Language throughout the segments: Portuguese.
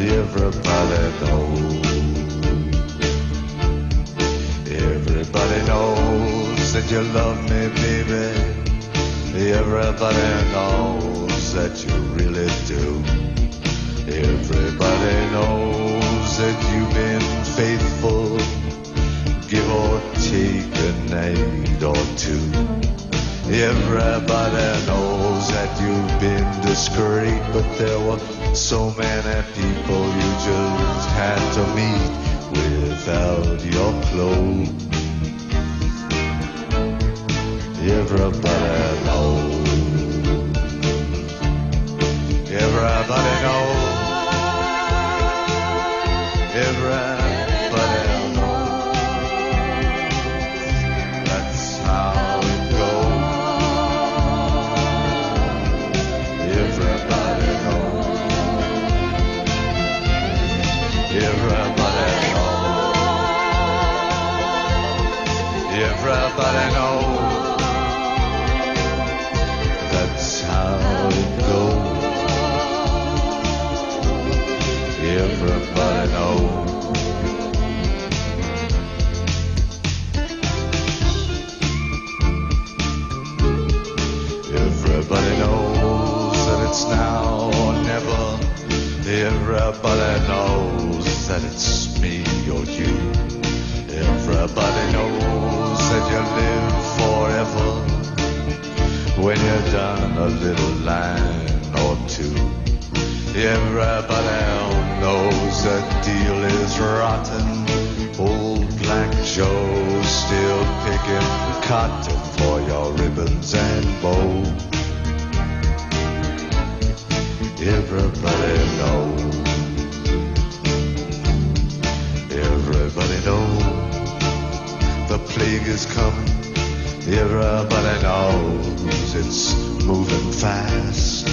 Everybody knows. Everybody knows that you love me, baby. Everybody knows that you really do. Everybody knows that you've been faithful. Give or take a night or two. Everybody knows that you've been discreet, but there were so many people you just had to meet without your clothes. Everybody knows. Everybody knows. Everybody Everybody knows. That's how it goes. Everybody knows. Everybody knows that it's now or never. Everybody knows that it's me or you. Everybody knows that you live forever when you've done a little line or two. Everybody knows that deal is rotten. Old Black Joe's still picking cotton for your ribbons and bows. Everybody knows. Everybody knows the plague is coming. Everybody knows it's moving fast.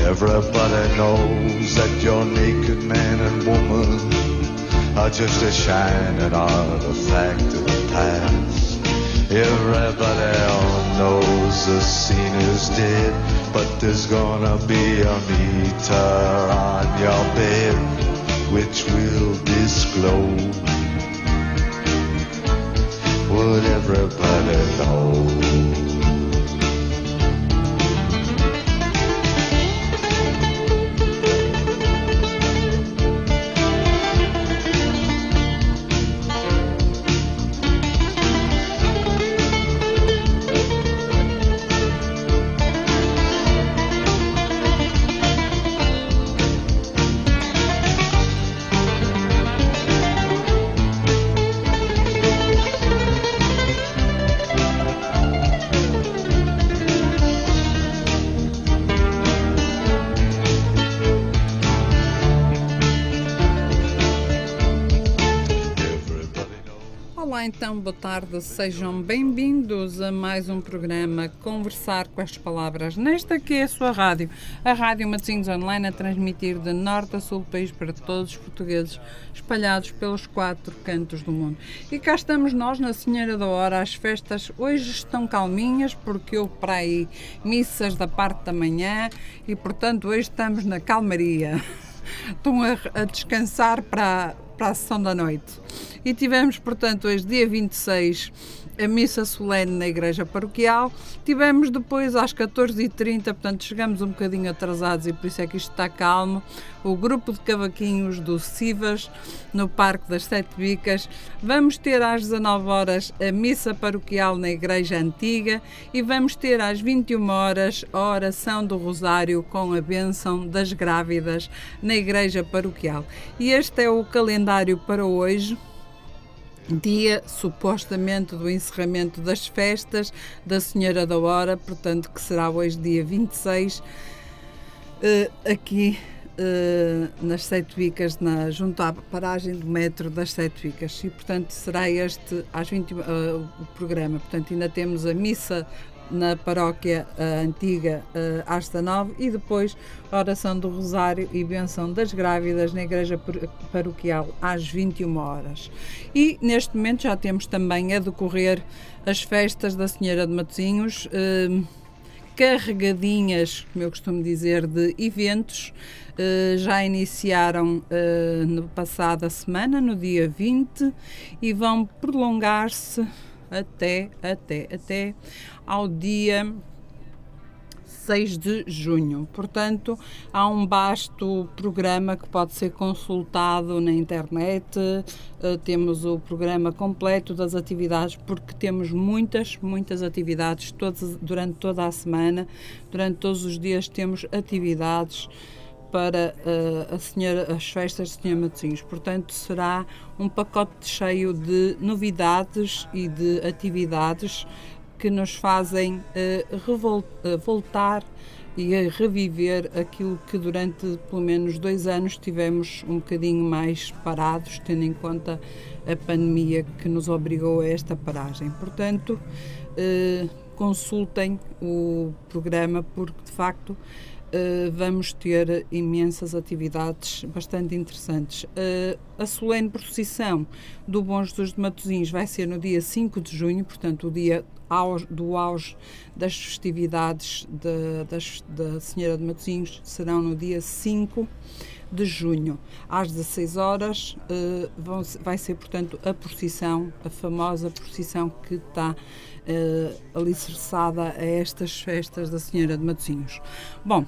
Everybody knows that your naked man and woman are just a shining artifact of the past. Everybody knows the scene is dead, but there's gonna be a meter on your bed which will disclose would everybody know? Boa tarde, sejam bem-vindos a mais um programa Conversar com as Palavras, nesta que é a sua rádio, a Rádio Matosinhos Online, a transmitir de norte a sul do país para todos os portugueses espalhados pelos quatro cantos do mundo. E cá estamos nós, na Senhora da Hora, as festas hoje estão calminhas, porque houve para aí missas da parte da manhã e, portanto, hoje estamos na calmaria. Estão a, a descansar para, para a sessão da noite. E tivemos, portanto, hoje, dia 26, a missa solene na Igreja Paroquial. Tivemos depois às 14h30, portanto, chegamos um bocadinho atrasados e por isso é que isto está calmo. O grupo de cavaquinhos do Sivas, no Parque das Sete Bicas. Vamos ter às 19 horas a missa paroquial na Igreja Antiga e vamos ter às 21 horas a oração do Rosário com a bênção das grávidas na Igreja Paroquial. E este é o calendário para hoje dia supostamente do encerramento das festas da Senhora da Hora, portanto que será hoje dia 26. aqui uh, nas Sete Vicas, na, junto à paragem do metro das Sete Vicas. E, portanto, será este às 20, uh, o programa. Portanto, ainda temos a missa na paróquia uh, antiga uh, 19 e depois a oração do Rosário e benção das grávidas na igreja paroquial às 21 horas. E neste momento já temos também a decorrer as festas da Senhora de Matosinhos, uh, carregadinhas, como eu costumo dizer, de eventos. Uh, já iniciaram uh, no passada semana, no dia 20, e vão prolongar-se até, até, até ao dia 6 de junho. Portanto, há um vasto programa que pode ser consultado na internet. Uh, temos o programa completo das atividades, porque temos muitas, muitas atividades durante toda a semana. Durante todos os dias temos atividades para uh, a senhora, as festas de Senhor Matosinhos. Portanto, será um pacote cheio de novidades e de atividades que nos fazem uh, voltar e a reviver aquilo que durante pelo menos dois anos tivemos um bocadinho mais parados, tendo em conta a pandemia que nos obrigou a esta paragem. Portanto, consultem o programa porque de facto vamos ter imensas atividades bastante interessantes. Uh, a solene procissão do Bom Jesus de Matosinhos vai ser no dia 5 de junho, portanto, o dia do auge das festividades de, das, da Senhora de Matosinhos serão no dia 5 de junho, às 16 horas. Uh, vão, vai ser, portanto, a procissão, a famosa procissão que está uh, alicerçada a estas festas da Senhora de Matosinhos. Bom,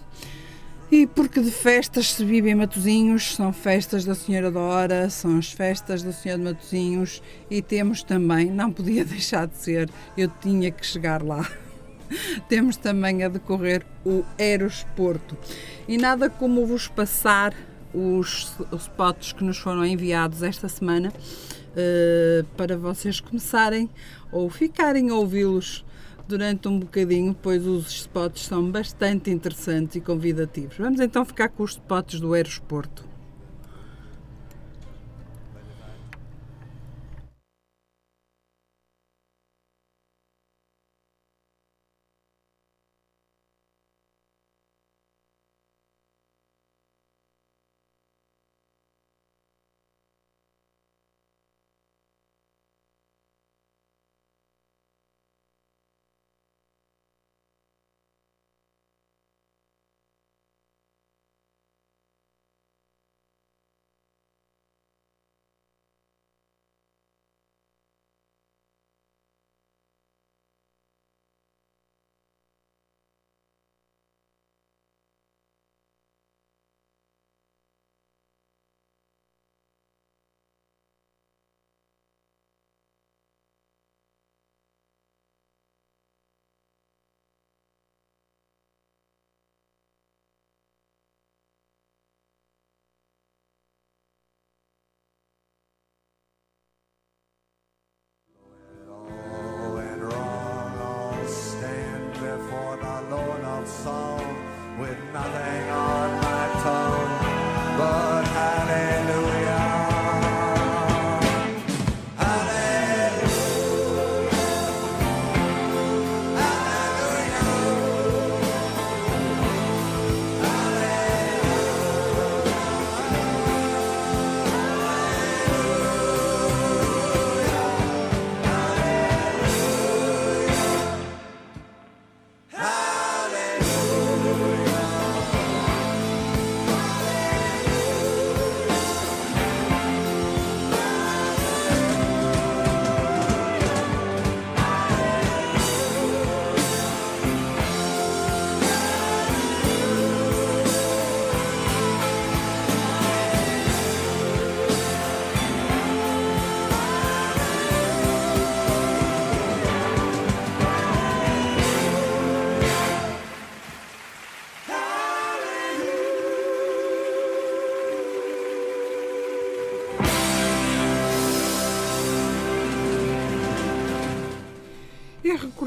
e porque de festas se vive em Matosinhos, são festas da Senhora da Hora, são as festas da Senhora de Matosinhos e temos também, não podia deixar de ser, eu tinha que chegar lá. temos também a decorrer o Eros Porto. E nada como vos passar os spots que nos foram enviados esta semana uh, para vocês começarem ou ficarem a ouvi-los durante um bocadinho, pois os spots são bastante interessantes e convidativos. Vamos então ficar com os spots do aeroporto.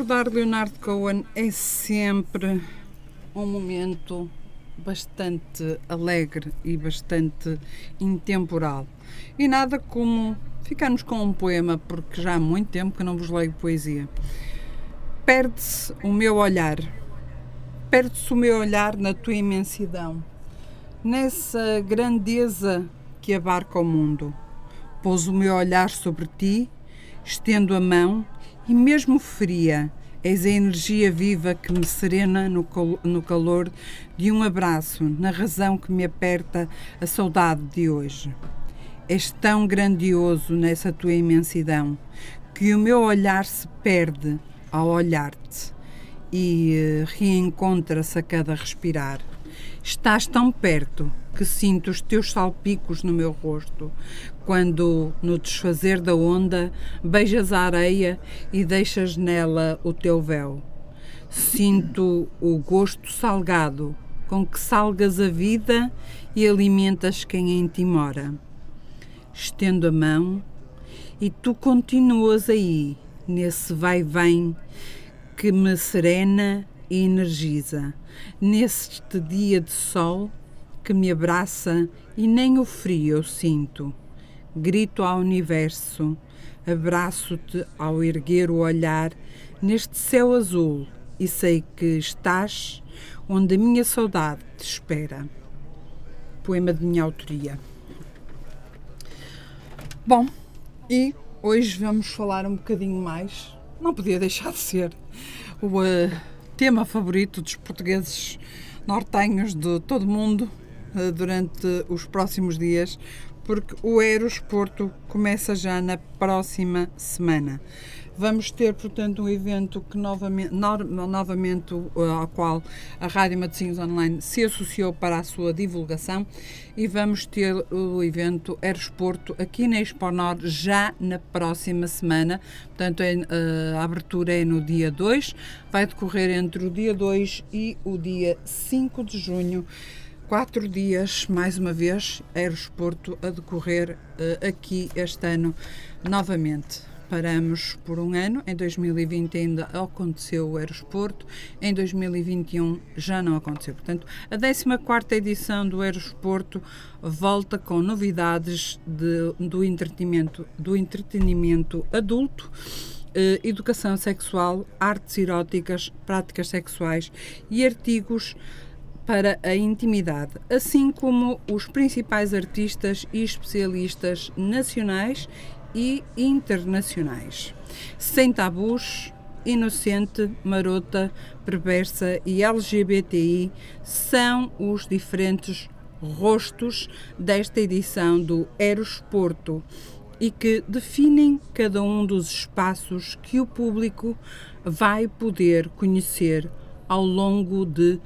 Recordar Leonardo Cohen é sempre um momento bastante alegre e bastante intemporal. E nada como ficarmos com um poema, porque já há muito tempo que não vos leio poesia. Perde-se o meu olhar, perde-se o meu olhar na tua imensidão, nessa grandeza que abarca o mundo. Pôs o meu olhar sobre ti, estendo a mão e, mesmo fria, És a energia viva que me serena no, no calor de um abraço, na razão que me aperta a saudade de hoje. És tão grandioso nessa tua imensidão que o meu olhar se perde ao olhar-te e eh, reencontra-se a cada respirar. Estás tão perto que sinto os teus salpicos no meu rosto, quando, no desfazer da onda, beijas a areia e deixas nela o teu véu. Sinto o gosto salgado com que salgas a vida e alimentas quem em ti mora. Estendo a mão e tu continuas aí, nesse vai-vem que me serena e energiza, neste dia de sol que me abraça e nem o frio eu sinto. Grito ao universo, abraço-te ao erguer o olhar neste céu azul e sei que estás onde a minha saudade te espera. Poema de minha autoria. Bom, e hoje vamos falar um bocadinho mais, não podia deixar de ser, o uh, tema favorito dos portugueses nortenhos de todo o mundo, eh, durante os próximos dias, porque o Eros começa já na próxima semana. Vamos ter, portanto, um evento que novamente, no, novamente uh, ao qual a Rádio Matosinhos Online se associou para a sua divulgação e vamos ter o evento Aerosporto aqui na Expo Nord já na próxima semana. Portanto, é, uh, a abertura é no dia 2, vai decorrer entre o dia 2 e o dia 5 de junho quatro dias, mais uma vez, aeroporto a decorrer uh, aqui este ano novamente. Paramos por um ano, em 2020 ainda aconteceu o aeroporto, em 2021 já não aconteceu. Portanto, a 14 edição do aeroporto volta com novidades de, do, entretenimento, do entretenimento adulto, eh, educação sexual, artes eróticas, práticas sexuais e artigos para a intimidade, assim como os principais artistas e especialistas nacionais e internacionais. Sem tabus, inocente, marota, perversa e LGBTI são os diferentes rostos desta edição do Eros Porto e que definem cada um dos espaços que o público vai poder conhecer ao longo de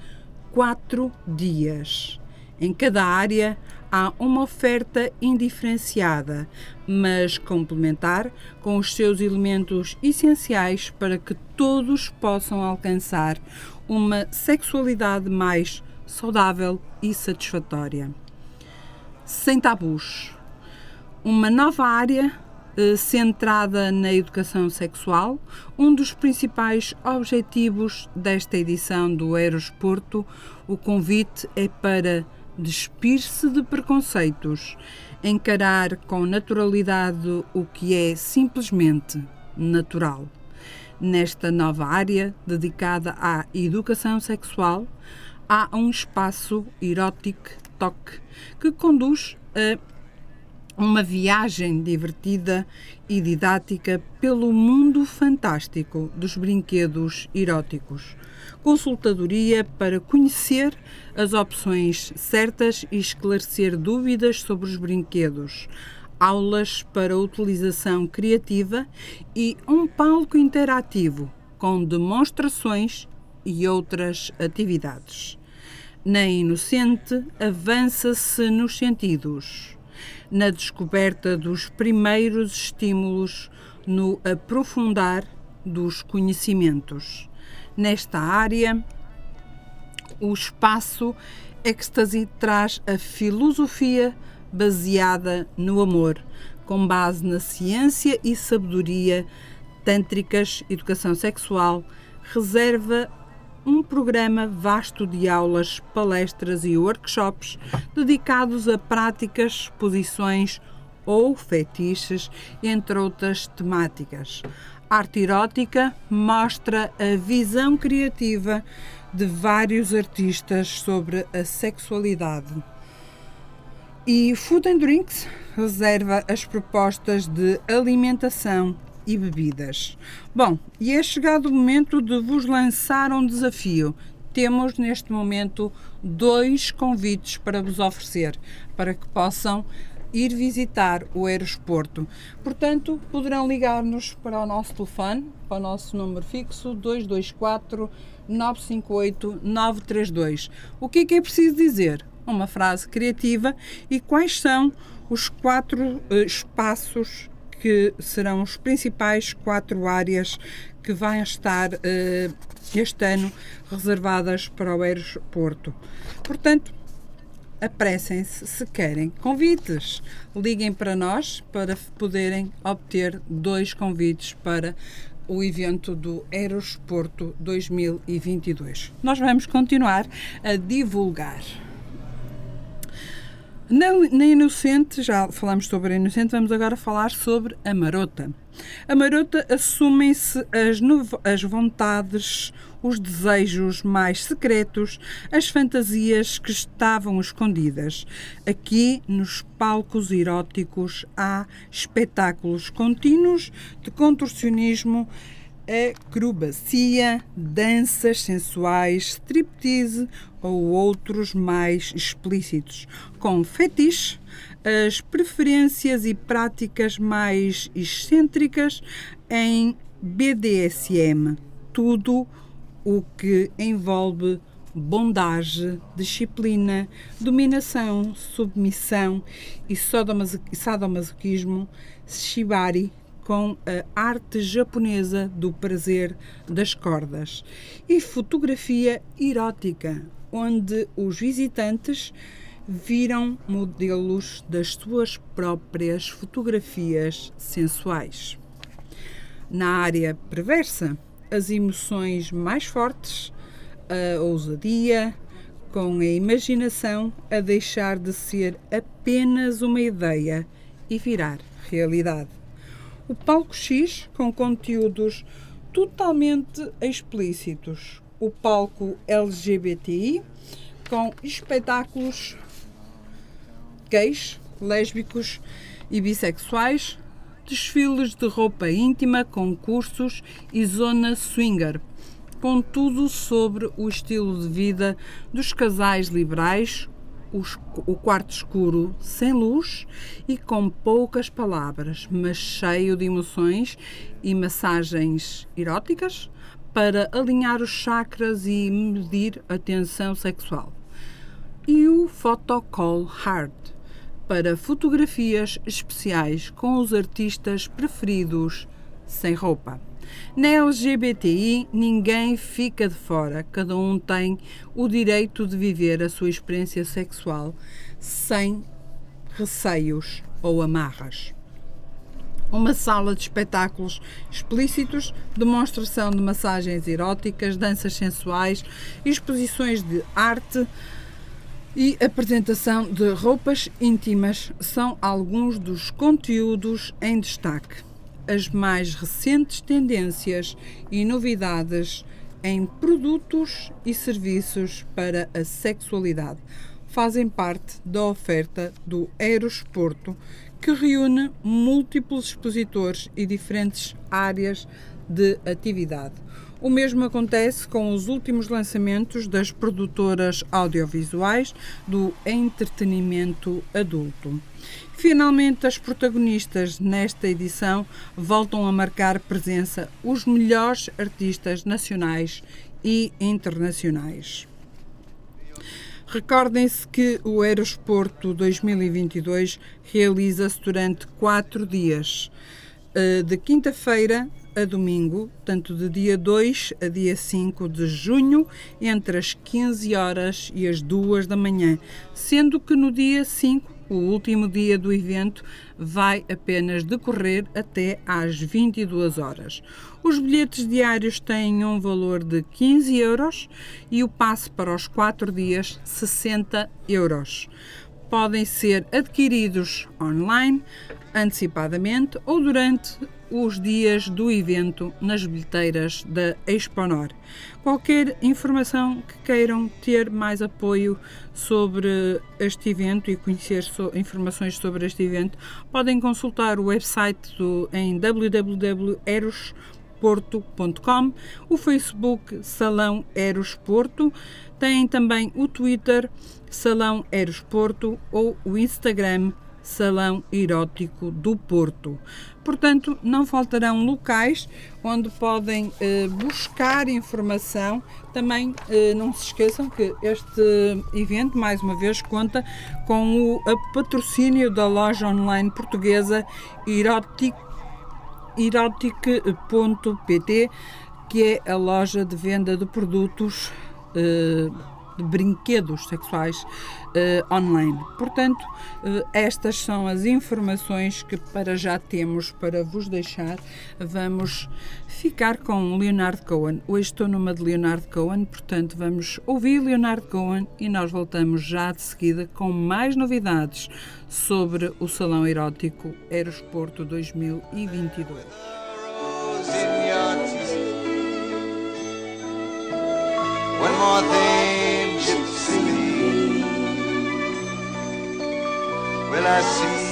quatro dias. Em cada área há uma oferta indiferenciada, mas complementar, com os seus elementos essenciais para que todos possam alcançar uma sexualidade mais saudável e satisfatória. Sem tabus. Uma nova área eh, centrada na educação sexual, um dos principais objetivos desta edição do Eros Porto, o convite é para despir-se de preconceitos, encarar com naturalidade o que é simplesmente natural. Nesta nova área dedicada à educação sexual, há um espaço erótico toque que conduz a uma viagem divertida e didática pelo mundo fantástico dos brinquedos eróticos. Consultadoria para conhecer as opções certas e esclarecer dúvidas sobre os brinquedos. Aulas para utilização criativa e um palco interativo com demonstrações e outras atividades. Na Inocente, avança-se nos sentidos na descoberta dos primeiros estímulos no aprofundar dos conhecimentos. Nesta área, o espaço Ecstasy traz a filosofia baseada no amor, com base na ciência e sabedoria tântricas, educação sexual, reserva um programa vasto de aulas, palestras e workshops dedicados a práticas, exposições ou fetiches, entre outras temáticas. Arte erótica mostra a visão criativa de vários artistas sobre a sexualidade. E Food and Drinks reserva as propostas de alimentação e bebidas. Bom, e é chegado o momento de vos lançar um desafio. Temos neste momento dois convites para vos oferecer para que possam ir visitar o aeroporto. Portanto, poderão ligar-nos para o nosso telefone, para o nosso número fixo 224 958 932. O que é que é preciso dizer? Uma frase criativa e quais são os quatro uh, espaços que serão os principais quatro áreas que vão estar uh, este ano reservadas para o aeroporto. Portanto, apressem-se se querem convites. Liguem para nós para poderem obter dois convites para o evento do Aerosporto 2022. Nós vamos continuar a divulgar. Na, na Inocente, já falamos sobre a Inocente, vamos agora falar sobre a Marota. A Marota assumem-se as, as vontades, os desejos mais secretos, as fantasias que estavam escondidas. Aqui, nos palcos eróticos, há espetáculos contínuos de contorcionismo acrobacia, danças sensuais, striptease ou outros mais explícitos, com fetiche, as preferências e práticas mais excêntricas em BDSM, tudo o que envolve bondage, disciplina, dominação, submissão e sadomasoquismo, shibari, com a arte japonesa do prazer das cordas e fotografia erótica, onde os visitantes viram modelos das suas próprias fotografias sensuais. Na área perversa, as emoções mais fortes, a ousadia, com a imaginação a deixar de ser apenas uma ideia e virar realidade. O palco X com conteúdos totalmente explícitos, o palco LGBTI com espetáculos gays, lésbicos e bissexuais, desfiles de roupa íntima, concursos e zona swinger, com tudo sobre o estilo de vida dos casais liberais, o quarto escuro sem luz e com poucas palavras, mas cheio de emoções e massagens eróticas para alinhar os chakras e medir a tensão sexual. E o Photocall Hard para fotografias especiais com os artistas preferidos sem roupa. Na LGBTI, ninguém fica de fora, cada um tem o direito de viver a sua experiência sexual sem receios ou amarras. Uma sala de espetáculos explícitos, demonstração de massagens eróticas, danças sensuais, exposições de arte e apresentação de roupas íntimas são alguns dos conteúdos em destaque as mais recentes tendências e novidades em produtos e serviços para a sexualidade. Fazem parte da oferta do Aerosporto, que reúne múltiplos expositores e diferentes áreas de atividade. O mesmo acontece com os últimos lançamentos das produtoras audiovisuais do entretenimento adulto. Finalmente, as protagonistas nesta edição voltam a marcar presença os melhores artistas nacionais e internacionais. Recordem-se que o Aerosporto 2022 realiza-se durante quatro dias, eh, de quinta-feira a domingo, tanto de dia 2 a dia 5 de junho, entre as 15 horas e as 2 da manhã, sendo que no dia 5 O último dia do evento vai apenas decorrer até às 22 horas. Os bilhetes diários têm um valor de 15 euros e o passe para os 4 dias 60 euros. Podem ser adquiridos online, antecipadamente ou durante os dias do evento nas bilheteiras da Exponor. Qualquer informação que queiram ter mais apoio sobre este evento e conhecer so informações sobre este evento, podem consultar o website do, em www.erosporto.com, o Facebook Salão Eros Porto, tem também o Twitter Salão Eros Porto ou o Instagram Salão Erótico do Porto. Portanto, não faltarão locais onde podem eh, buscar informação. Também eh, não se esqueçam que este evento, mais uma vez, conta com o patrocínio da loja online portuguesa erotic.pt, que é a loja de venda de produtos eh, de brinquedos sexuais uh, online. Portanto, uh, estas são as informações que para já temos para vos deixar. Vamos ficar com Leonard Cohen. Hoje estou numa de Leonard Cohen, portanto, vamos ouvir Leonard Cohen e nós voltamos já de seguida com mais novidades sobre o Salão Erótico Aerosporto 2022. One more thing, I see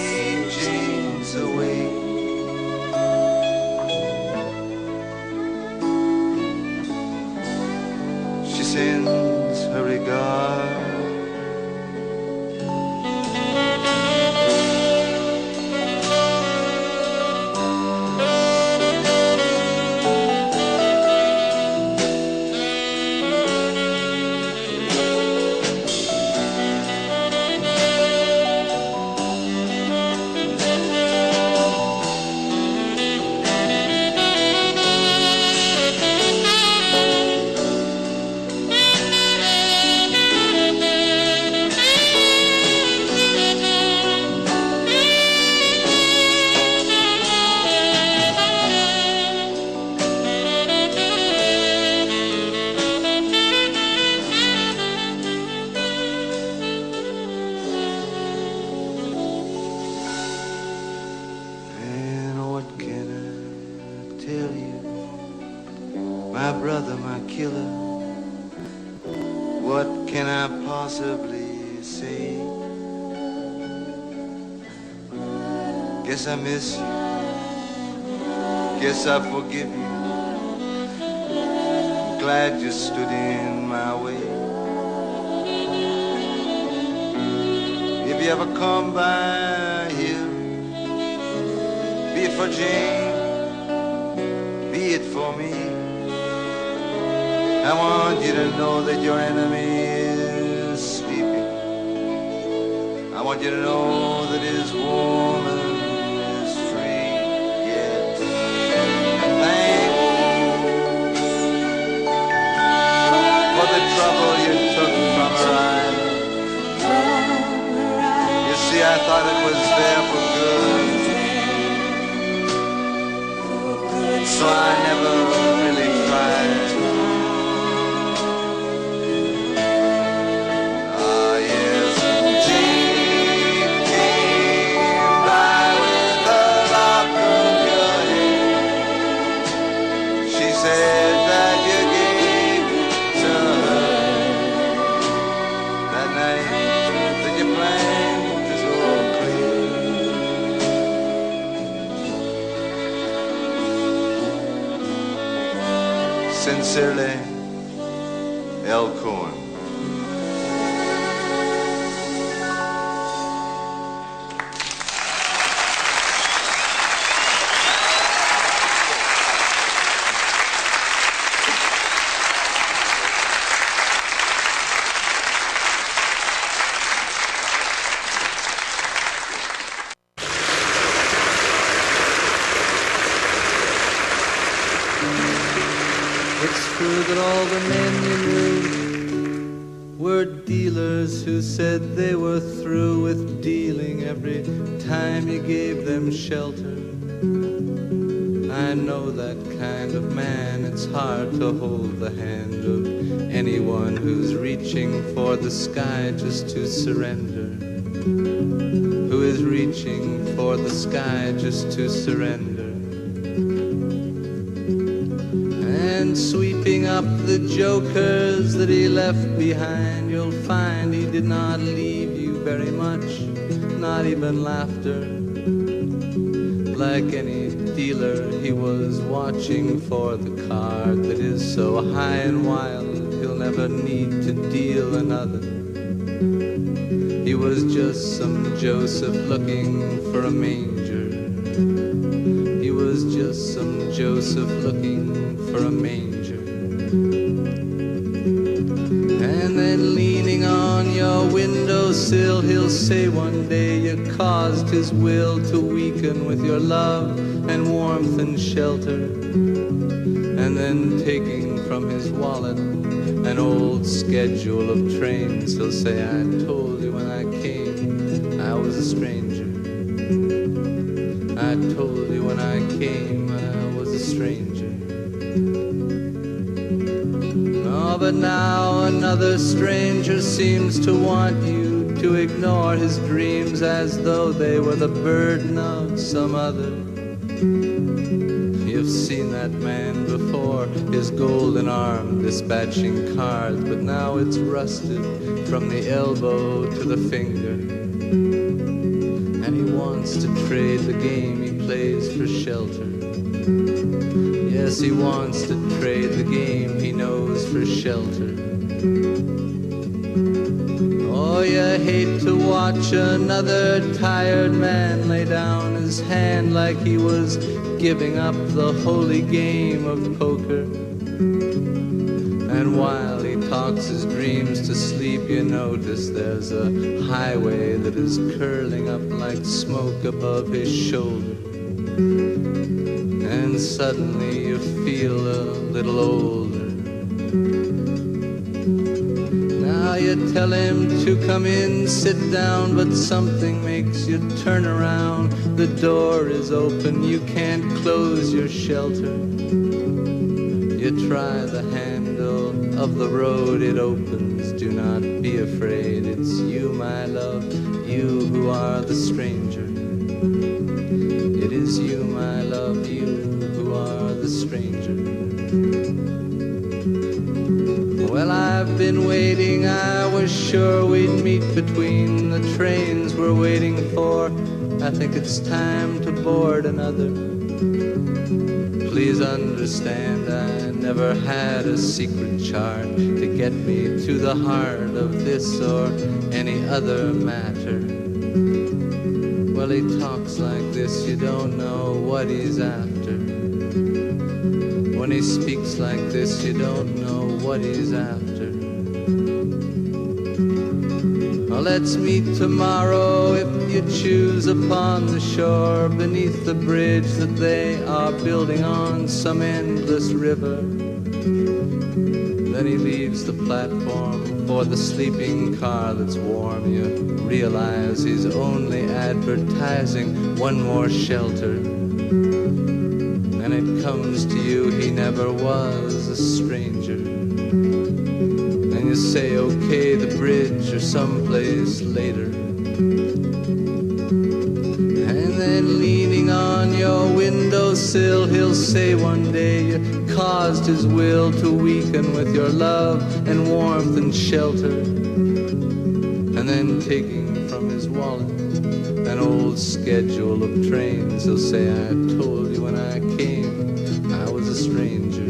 you know said they were through with dealing every time you gave them shelter. I know that kind of man, it's hard to hold the hand of anyone who's reaching for the sky just to surrender. Who is reaching for the sky just to surrender. And sweeping up the jokers that he left behind, you'll did not leave you very much, not even laughter. Like any dealer, he was watching for the card that is so high and wild, he'll never need to deal another. He was just some Joseph looking for a manger. He was just some Joseph looking his will to weaken with your love and warmth and shelter. And then taking from his wallet an old schedule of trains, he'll say, I told you when I came I was a stranger. I told you when I came I was a stranger. Oh, but now another stranger seems to want you to ignore his dreams as though they were the burden of some other. You've seen that man before, his golden arm dispatching cards, but now it's rusted from the elbow to the finger. And he wants to trade the game he plays for shelter. Yes, he wants to trade the game he knows for shelter. Oh, you hate to watch another tired man lay down his hand like he was giving up the holy game of poker. And while he talks his dreams to sleep, you notice there's a highway that is curling up like smoke above his shoulder. And suddenly you feel a little older. You tell him to come in, sit down, but something makes you turn around. The door is open, you can't close your shelter. You try the handle of the road, it opens. Do not be afraid, it's you, my love, you who are the stranger. It is you, my love, you who are the stranger. Well, I've been waiting, I was sure we'd meet between the trains we're waiting for. I think it's time to board another. Please understand, I never had a secret chart to get me to the heart of this or any other matter. Well, he talks like this, you don't know what he's after. When he speaks like this, you don't know what he's after. Well, let's meet tomorrow if you choose upon the shore beneath the bridge that they are building on some endless river. Then he leaves the platform for the sleeping car that's warm. You realize he's only advertising one more shelter. And it comes to you he never was a stranger. And you say, okay, the bridge or someplace later. And then leaning on your windowsill, he'll say one day you caused his will to weaken with your love and warmth and shelter. Then taking from his wallet an old schedule of trains, he'll say, I told you when I came I was a stranger.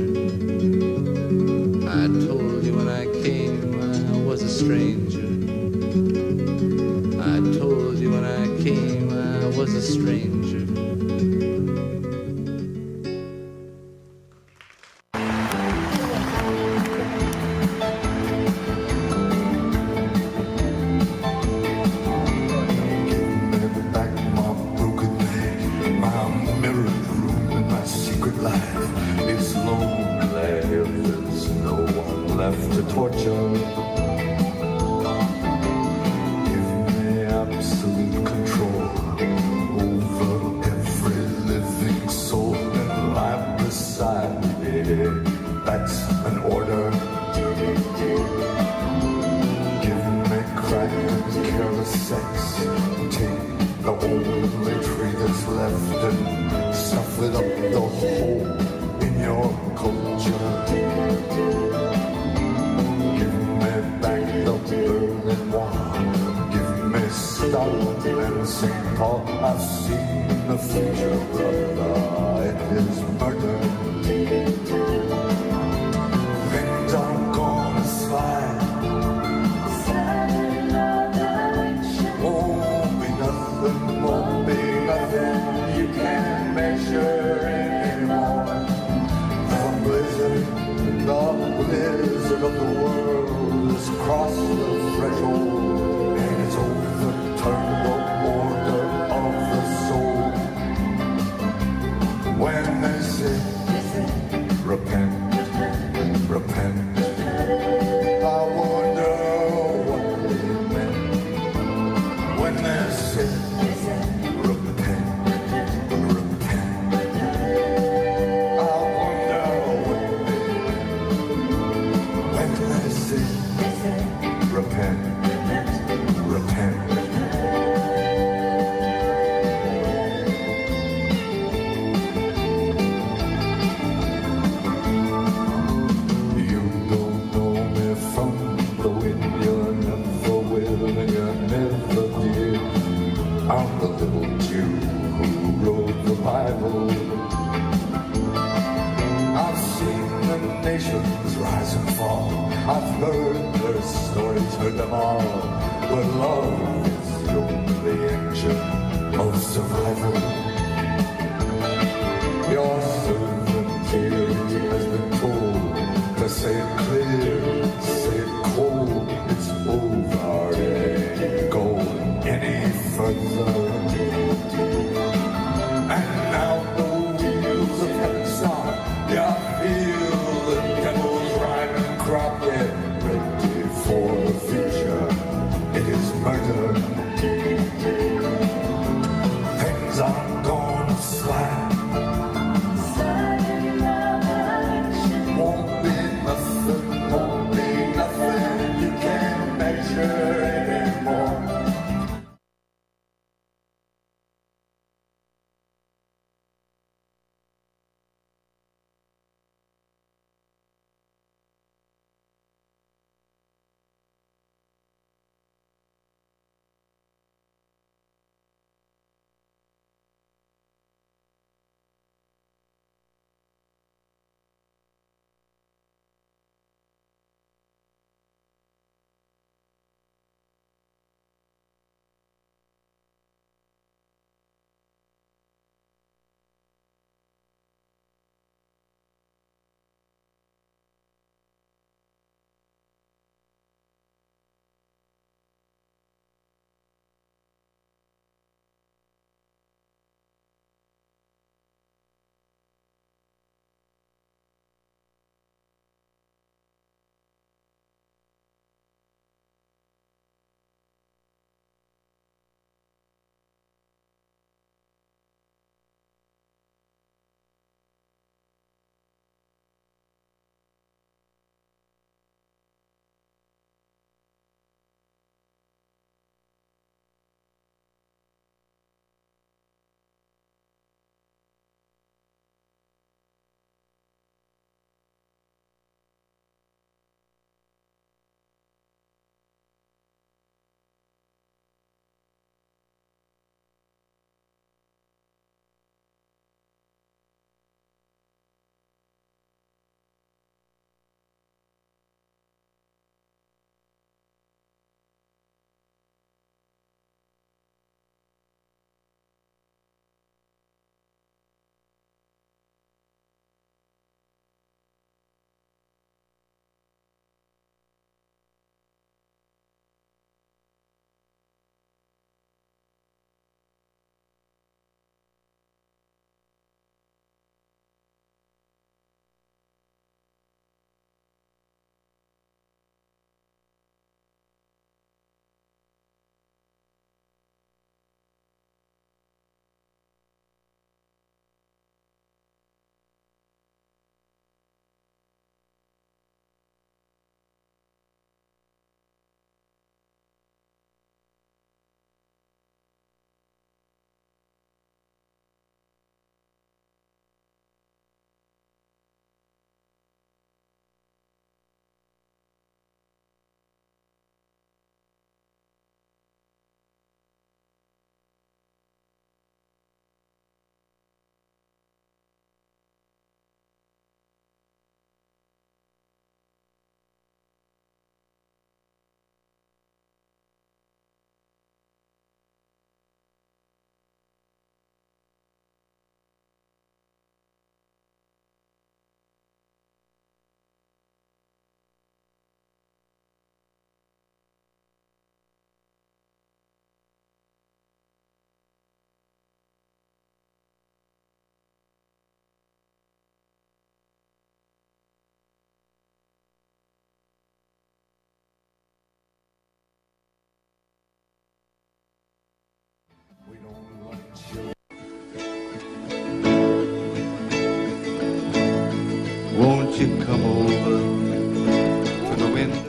I told you when I came I was a stranger. I told you when I came I was a stranger.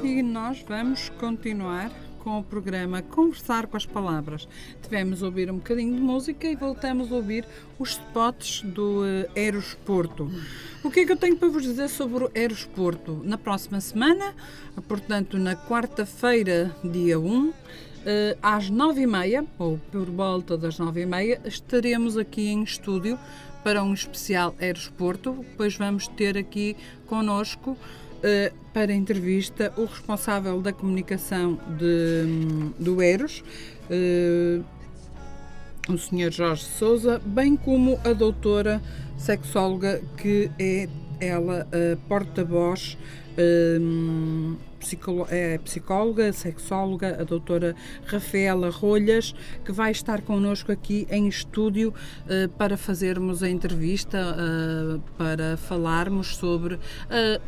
E nós vamos continuar com o programa Conversar com as Palavras. Tivemos a ouvir um bocadinho de música e voltamos a ouvir os spots do uh, Aerosporto. O que é que eu tenho para vos dizer sobre o Aerosporto? Na próxima semana, portanto na quarta-feira, dia 1, Uh, às nove e meia, ou por volta das nove e meia, estaremos aqui em estúdio para um especial Aerosporto. Depois vamos ter aqui connosco uh, para entrevista o responsável da comunicação de, do Eros, uh, o Sr. Jorge Souza, bem como a doutora sexóloga que é ela a porta-voz um, é psicóloga, sexóloga, a doutora Rafaela Rolhas, que vai estar connosco aqui em estúdio uh, para fazermos a entrevista, uh, para falarmos sobre uh,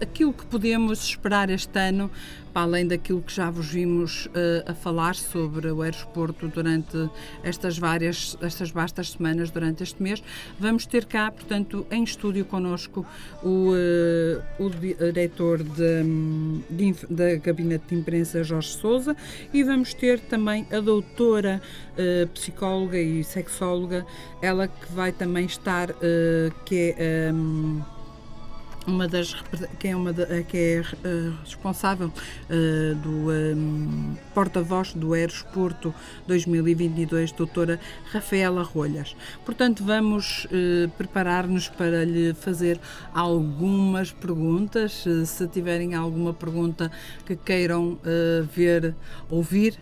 aquilo que podemos esperar este ano para além daquilo que já vos vimos a falar sobre o aeroporto durante estas várias, estas vastas semanas durante este mês, vamos ter cá, portanto, em estúdio connosco o, o diretor de, de, da Gabinete de Imprensa, Jorge Souza, e vamos ter também a doutora uh, psicóloga e sexóloga, ela que vai também estar, que é. Um, uma das que é uma de, que é uh, responsável uh, do um, porta-voz do Aerosporto 2022, doutora Rafaela Rolhas. Portanto, vamos uh, preparar-nos para lhe fazer algumas perguntas. se tiverem alguma pergunta que queiram ver, ouvir,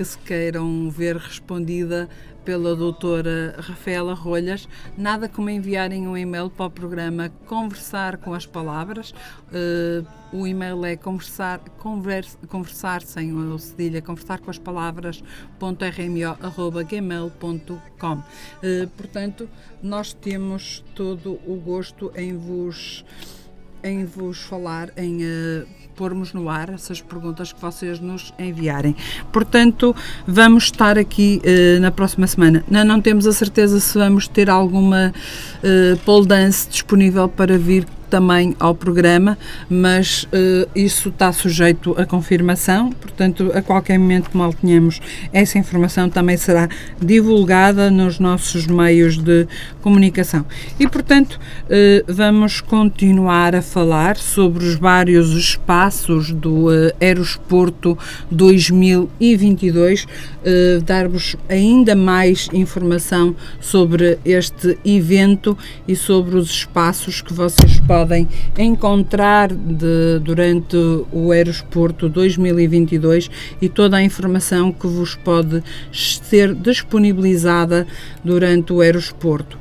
que se queiram ver respondida pela doutora Rafaela Rolhas, nada como enviarem um e-mail para o programa Conversar com as Palavras. Uh, o e-mail é conversar, converse, conversar sem o cedilha, conversar com as palavras.rmo.gmail.com. Uh, eh, portanto, nós temos todo o gosto em vos em vos falar, em uh, pormos no ar essas perguntas que vocês nos enviarem. Portanto, vamos estar aqui uh, na próxima semana. Não, não temos a certeza se vamos ter alguma uh, pole dance disponível para vir também ao programa, mas uh, isso está sujeito a confirmação, portanto, a qualquer momento mal tenhamos essa informação também será divulgada nos nossos meios de comunicação. E, portanto, uh, vamos continuar a falar sobre os vários espaços do uh, Aerosporto 2022, dar-vos ainda mais informação sobre este evento e sobre os espaços que vocês podem podem encontrar de, durante o Aerosporto 2022 e toda a informação que vos pode ser disponibilizada durante o Aerosporto.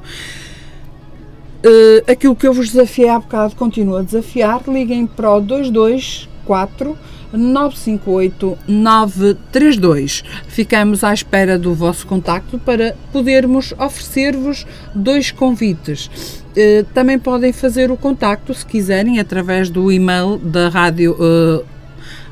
Uh, aquilo que eu vos desafiei há bocado continua a desafiar. Liguem para o 224 958 932. Ficamos à espera do vosso contacto para podermos oferecer-vos dois convites. Eh, também podem fazer o contacto, se quiserem, através do e-mail da rádio uh,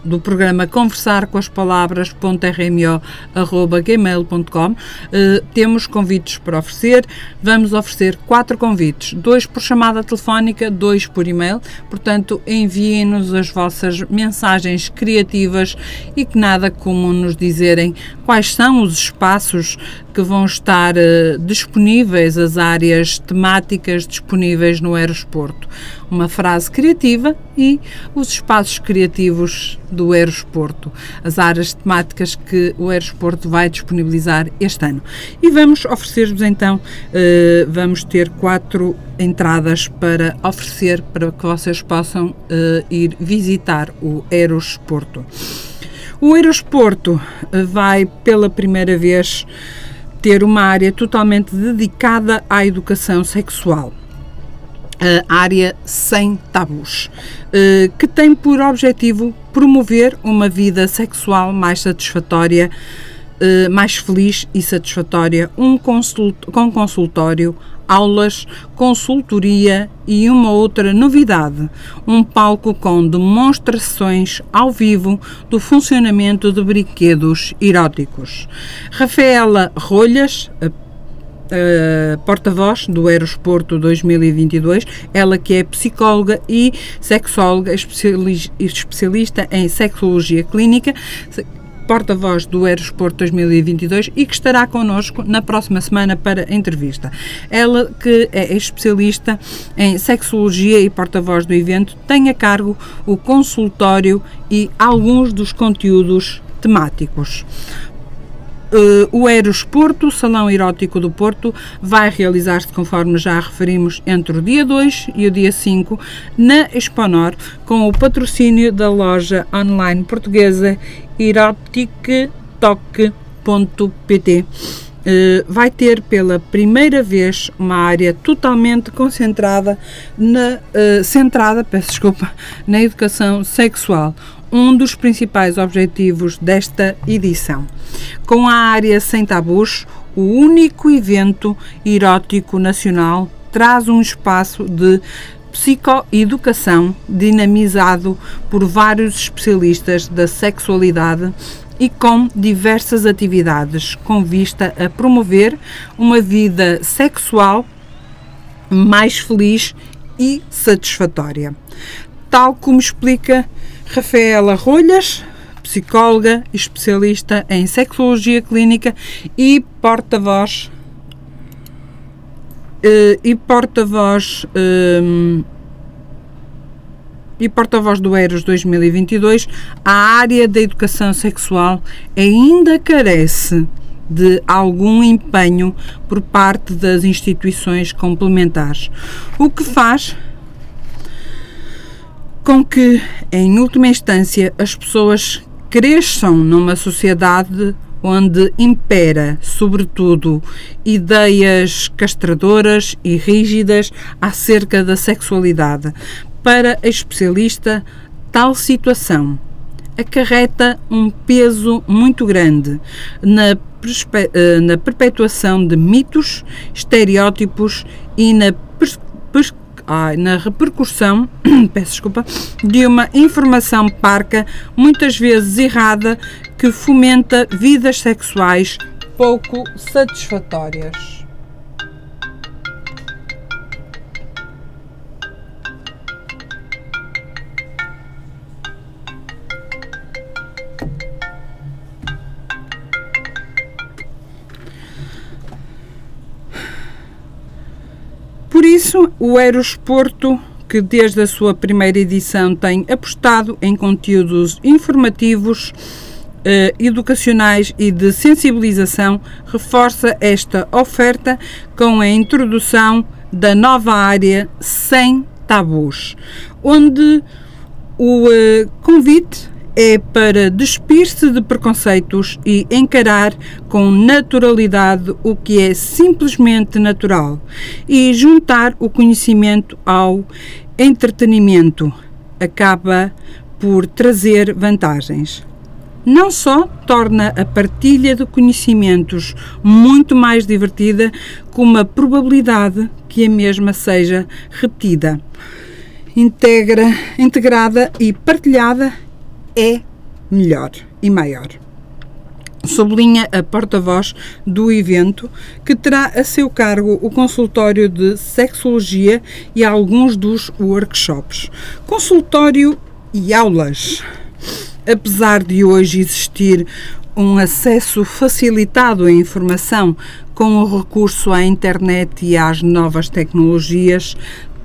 do programa conversar com as palavras.rmo.gmail.com. Uh, eh, temos convites para oferecer. Vamos oferecer quatro convites: dois por chamada telefónica, dois por e-mail. Portanto, enviem-nos as vossas mensagens criativas e que nada como nos dizerem quais são os espaços que vão estar uh, disponíveis, as áreas temáticas disponíveis no Aerosporto. Uma frase criativa e os espaços criativos do Aerosporto, as áreas temáticas que o Aerosporto vai disponibilizar este ano. E vamos oferecer-vos então, uh, vamos ter quatro entradas para oferecer para que vocês possam uh, ir visitar o Aerosporto. O Aerosporto vai pela primeira vez ter uma área totalmente dedicada à educação sexual. A área sem tabus, eh, que tem por objetivo promover uma vida sexual mais satisfatória, eh, mais feliz e satisfatória, um consultório aulas, consultoria e uma outra novidade: um palco com demonstrações ao vivo do funcionamento de brinquedos eróticos. Rafaela Rolhas, uh, porta-voz do Aerosporto 2022, ela que é psicóloga e sexóloga, especialista em sexologia clínica, porta-voz do Aerosporto 2022 e que estará connosco na próxima semana para a entrevista. Ela, que é especialista em sexologia e porta-voz do evento, tem a cargo o consultório e alguns dos conteúdos temáticos. Uh, o Eros Porto, Salão Erótico do Porto, vai realizar-se, conforme já referimos, entre o dia 2 e o dia 5, na Exponor, com o patrocínio da loja online portuguesa erotictoque.pt. Uh, vai ter pela primeira vez uma área totalmente concentrada na uh, centrada, peço desculpa, na educação sexual, um dos principais objetivos desta edição. Com a área sem tabus, o único evento erótico nacional traz um espaço de psicoeducação dinamizado por vários especialistas da sexualidade e com diversas atividades com vista a promover uma vida sexual mais feliz e satisfatória. Tal como explica Rafaela Rolhas, psicóloga, especialista em sexologia clínica e porta-voz e porta-voz um, e porta-voz do Eros 2022, a área da educação sexual ainda carece de algum empenho por parte das instituições complementares, o que faz com que, em última instância, as pessoas cresçam numa sociedade onde impera, sobretudo, ideias castradoras e rígidas acerca da sexualidade. Para a especialista, tal situação acarreta um peso muito grande na, eh, na perpetuação de mitos, estereótipos e na na repercussão, peço desculpa, de uma informação parca, muitas vezes errada, que fomenta vidas sexuais pouco satisfatórias. Por isso, o Aerosporto, que desde a sua primeira edição tem apostado em conteúdos informativos, eh, educacionais e de sensibilização, reforça esta oferta com a introdução da nova área sem tabus, onde o eh, convite é para despir-se de preconceitos e encarar com naturalidade o que é simplesmente natural e juntar o conhecimento ao entretenimento. Acaba por trazer vantagens. Não só torna a partilha de conhecimentos muito mais divertida, como a probabilidade que a mesma seja retida, integra, integrada e partilhada é melhor e maior. Sublinha a porta-voz do evento, que terá a seu cargo o consultório de sexologia e alguns dos workshops. Consultório e aulas. Apesar de hoje existir um acesso facilitado à informação com o recurso à internet e às novas tecnologias,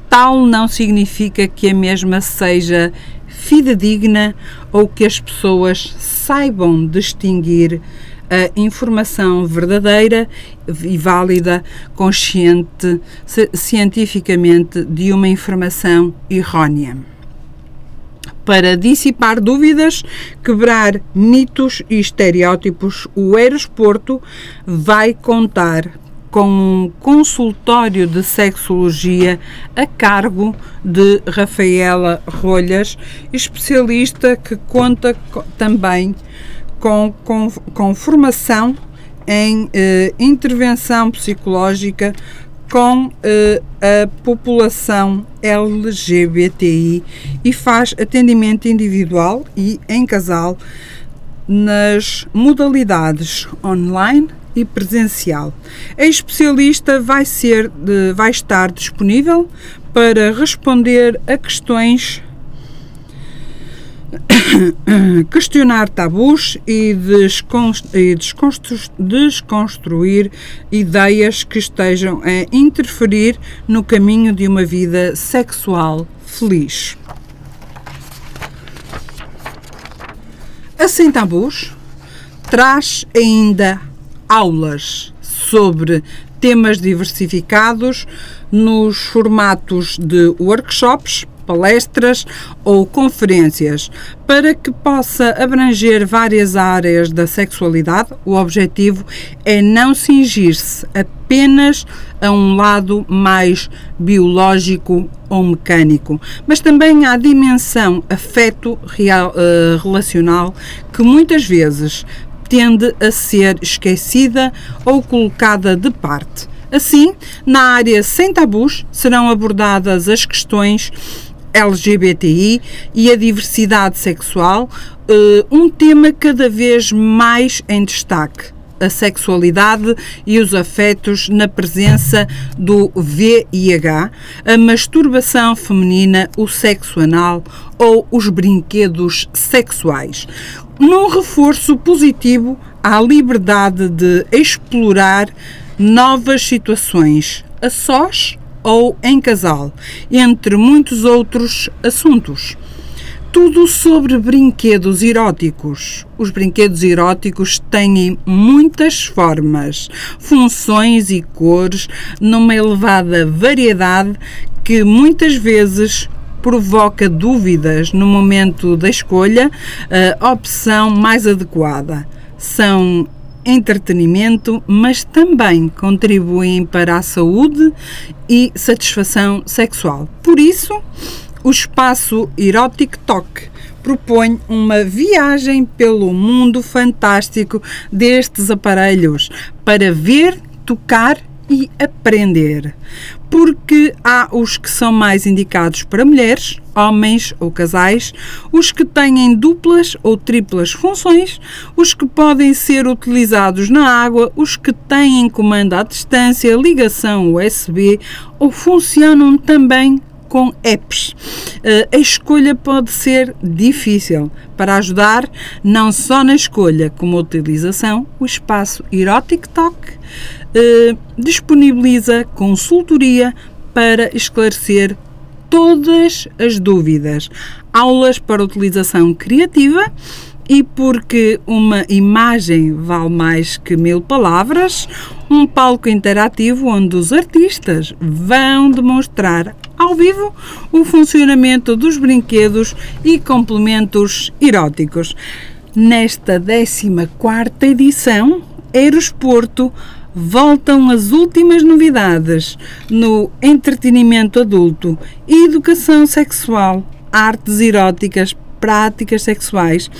tal não significa que a mesma seja fidedigna ou que as pessoas saibam distinguir a informação verdadeira e válida, consciente, cientificamente, de uma informação errónea. Para dissipar dúvidas, quebrar mitos e estereótipos, o Aerosporto vai contar com um consultório de sexologia a cargo de Rafaela Rolhas, especialista que conta também com, com, com formação em eh, intervenção psicológica com eh, a população LGBTI e faz atendimento individual e em casal nas modalidades online e presencial. A especialista vai, ser, vai estar disponível para responder a questões questionar tabus e, descon- desconstru- desconstruir ideias que estejam a interferir no caminho de uma vida sexual feliz. A Sem Tabus traz ainda aulas sobre temas diversificados nos formatos de workshops, palestras ou conferências, para que possa abranger várias áreas da sexualidade. O objetivo é não cingir-se apenas a um lado mais biológico ou mecânico, mas também à dimensão afeto real, eh, relacional que muitas vezes tende a ser esquecida ou colocada de parte. Assim, na área sem tabus serão abordadas as questões LGBTI e a diversidade sexual, eh, um tema cada vez mais em destaque. A sexualidade e os afetos na presença do VIH, a masturbação feminina, o sexo anal ou os brinquedos sexuais. Num reforço positivo à liberdade de explorar novas situações, a sós ou em casal, entre muitos outros assuntos. Tudo sobre brinquedos eróticos. Os brinquedos eróticos têm muitas formas, funções e cores, numa elevada variedade que muitas vezes provoca dúvidas no momento da escolha, a opção mais adequada. São entretenimento, mas também contribuem para a saúde e satisfação sexual. Por isso, o espaço Erotic Talk propõe uma viagem pelo mundo fantástico destes aparelhos para ver, tocar e aprender. Porque há os que são mais indicados para mulheres, homens ou casais, os que têm duplas ou triplas funções, os que podem ser utilizados na água, os que têm comando à distância, ligação USB ou funcionam também com apps. Eh, a escolha pode ser difícil. Para ajudar, não só na escolha, como utilização, o espaço Erotic Talk eh, disponibiliza consultoria para esclarecer todas as dúvidas, aulas para utilização criativa e porque uma imagem vale mais que mil palavras, um palco interativo onde os artistas vão demonstrar ao vivo o funcionamento dos brinquedos e complementos eróticos. Nesta 14ª edição, Aerosporto voltam as últimas novidades no entretenimento adulto, educação sexual, artes eróticas, práticas sexuais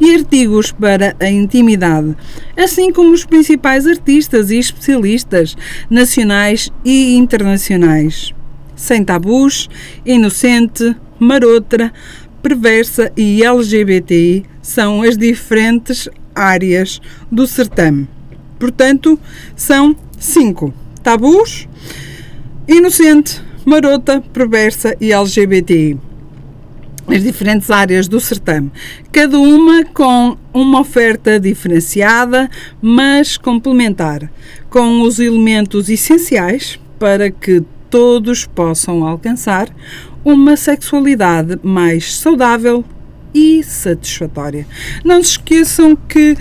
e artigos para a intimidade, assim como os principais artistas e especialistas nacionais e internacionais. Sem tabus, inocente, marota, perversa e LGBTI são as diferentes áreas do certame. Portanto, são cinco: tabus, inocente, marota, perversa e LGBTI. As diferentes áreas do certame, cada uma com uma oferta diferenciada, mas complementar, com os elementos essenciais para que todos possam alcançar uma sexualidade mais saudável e satisfatória. Não se esqueçam que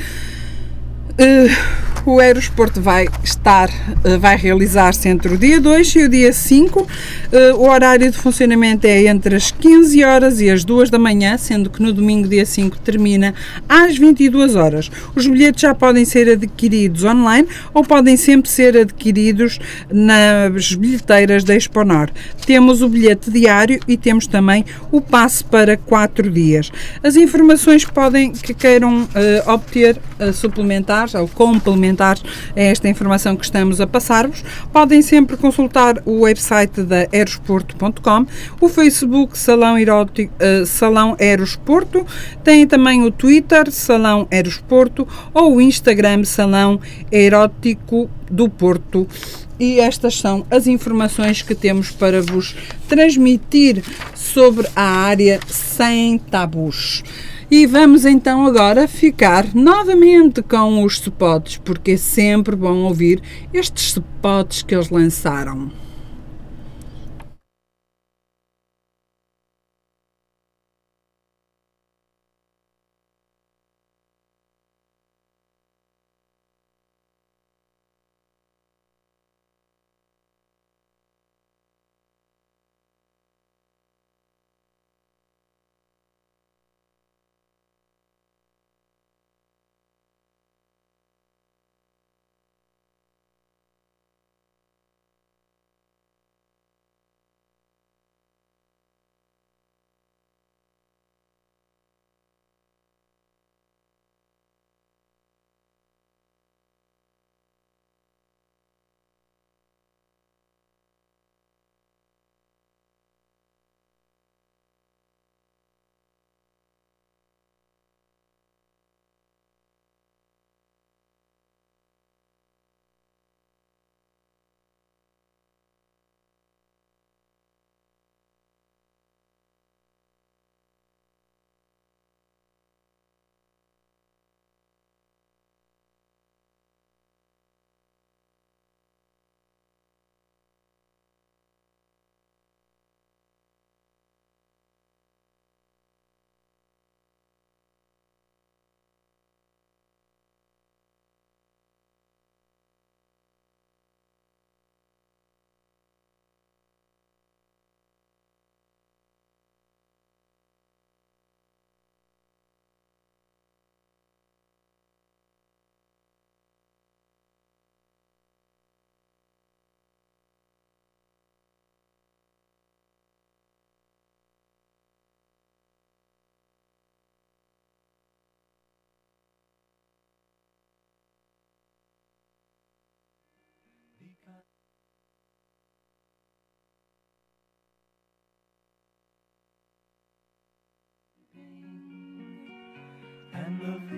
o Aerosporto vai estar, eh, vai realizar-se entre o dia 2 e o dia 5. Eh, o horário de funcionamento é entre as 15 horas e as 2 da manhã, sendo que no domingo, dia 5, termina às 22 horas. Os bilhetes já podem ser adquiridos online ou podem sempre ser adquiridos nas bilheteiras da Exponor. Temos o bilhete diário e temos também o passe para 4 dias. As informações podem que queiram eh, obter eh, suplementares ou complementares complementares a esta informação que estamos a passar-vos, podem sempre consultar o website da aerosporto.com, o Facebook Salão, Erótico, uh, Salão Aerosporto, tem também o Twitter Salão Aerosporto ou o Instagram Salão Erótico do Porto e estas são as informações que temos para vos transmitir sobre a área sem tabus. E vamos então agora ficar novamente com os spots, porque é sempre bom ouvir estes spots que eles lançaram.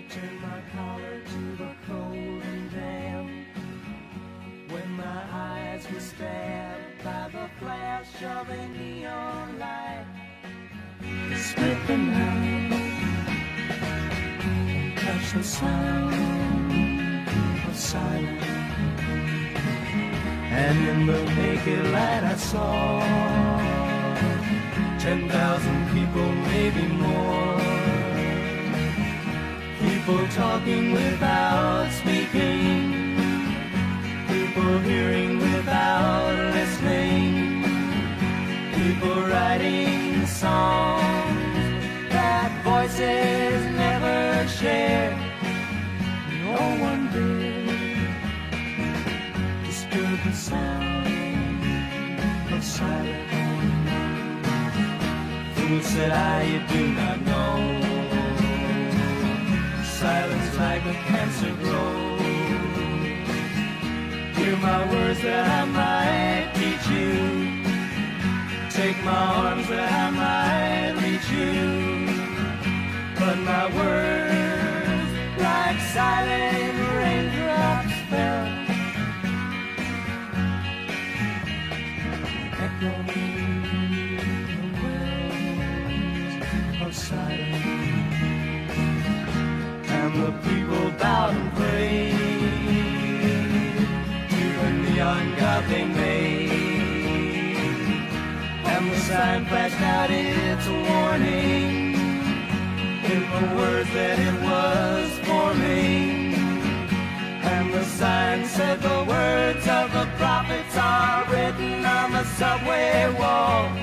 I turned my collar to the cold and damp when my eyes were stabbed by the flash of a neon light. Split the night and touch the sound of silence. And in the naked light I saw ten thousand people, maybe more people talking without speaking, people hearing without listening, people writing songs that voices never share. No one did disturb the sound of silence. Fool said I, do not know silence a cancer grows. Hear my words that I might teach you. Take my arms that I might reach you. But my words, like silent about and pray to the neon God they made. And the sign flashed out its warning in the words that it was forming. And the sign said the words of the prophets are written on the subway walls,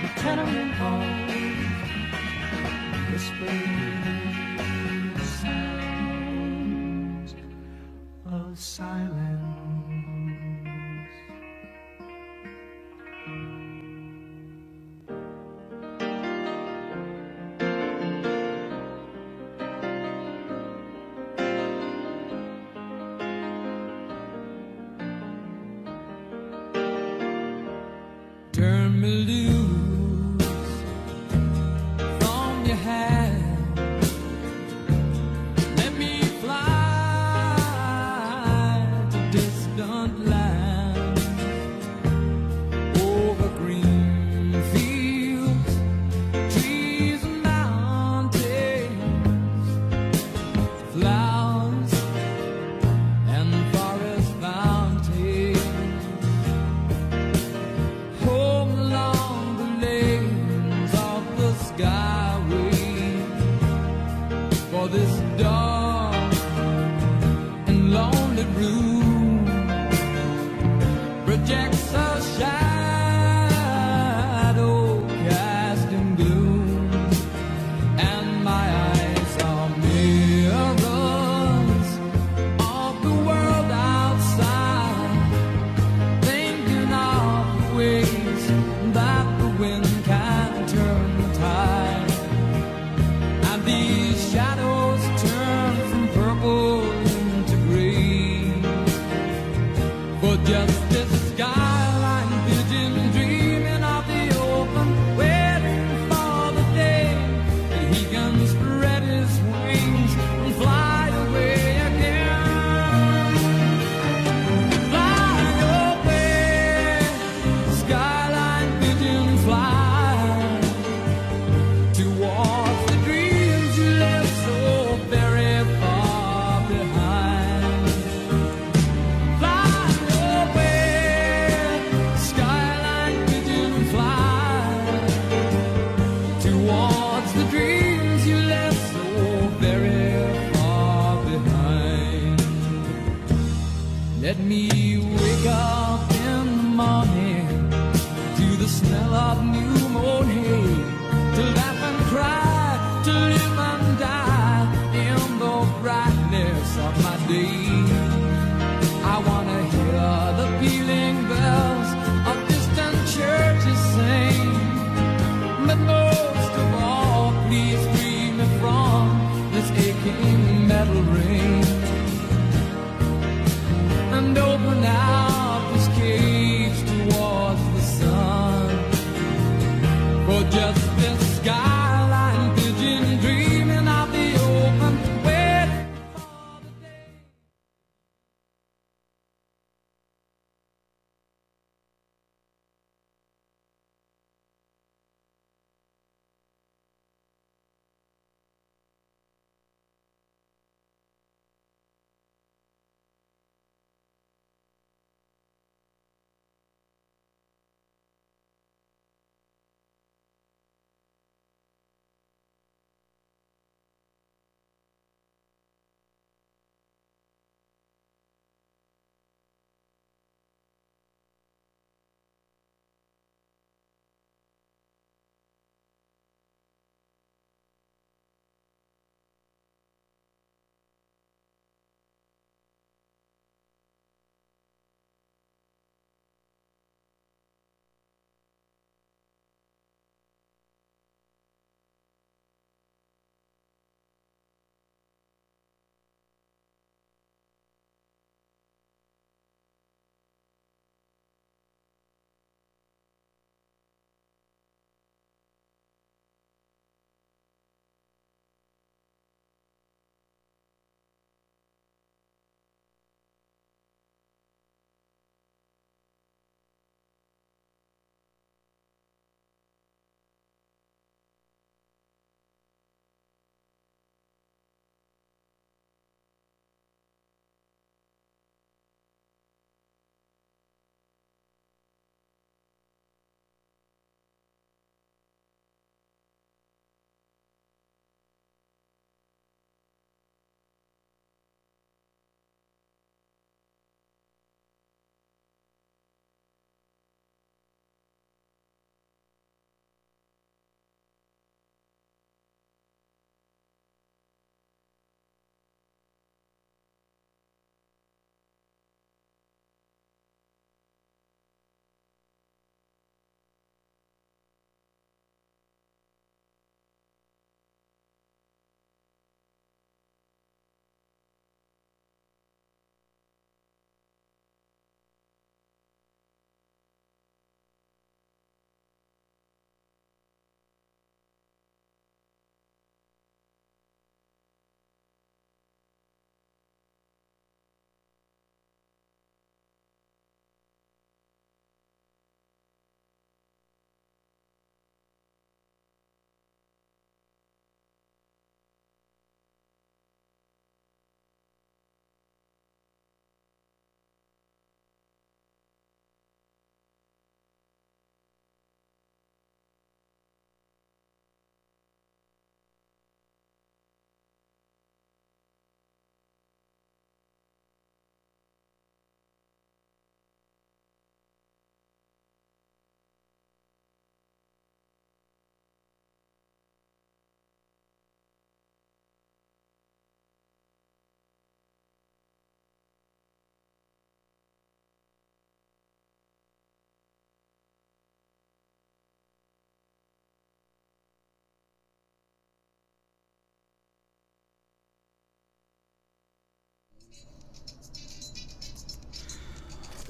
the tenement halls, whispering. Silence.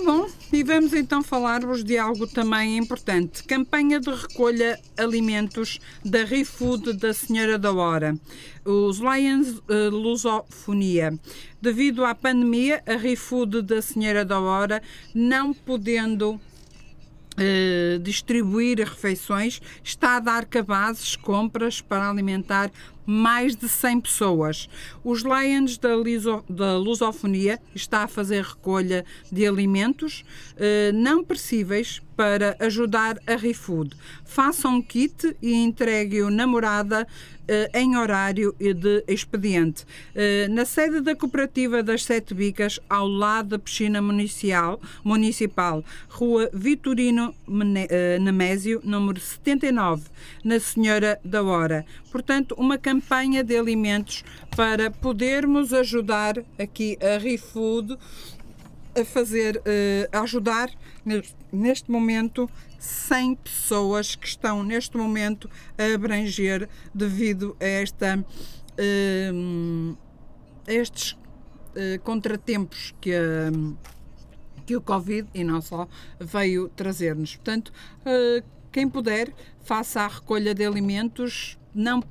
Bom, e vamos então falar-vos de algo também importante. Campanha de recolha alimentos da ReFood da Senhora da Hora. Os Lions eh, Lusofonia. Devido à pandemia, a ReFood da Senhora da Hora, não podendo eh, distribuir refeições, está a dar cabazes, compras para alimentar mais de 100 pessoas. Os Lions da, Liso, da Lusofonia está a fazer recolha de alimentos eh, não perecíveis para ajudar a ReFood. Façam um kit e entregue-o na morada eh, em horário de expediente. Eh, na sede da Cooperativa das Sete Bicas, ao lado da piscina municipal, municipal Rua Vitorino eh, Nemésio, número 79, na Senhora da Hora. Portanto, uma campanha de alimentos para podermos ajudar aqui a ReFood a fazer, eh, a ajudar nes- neste momento 100 pessoas que estão neste momento a abranger devido a esta eh, a estes eh, contratempos que a que o Covid e não só veio trazer-nos. Portanto, quem puder, faça a recolha de alimentos não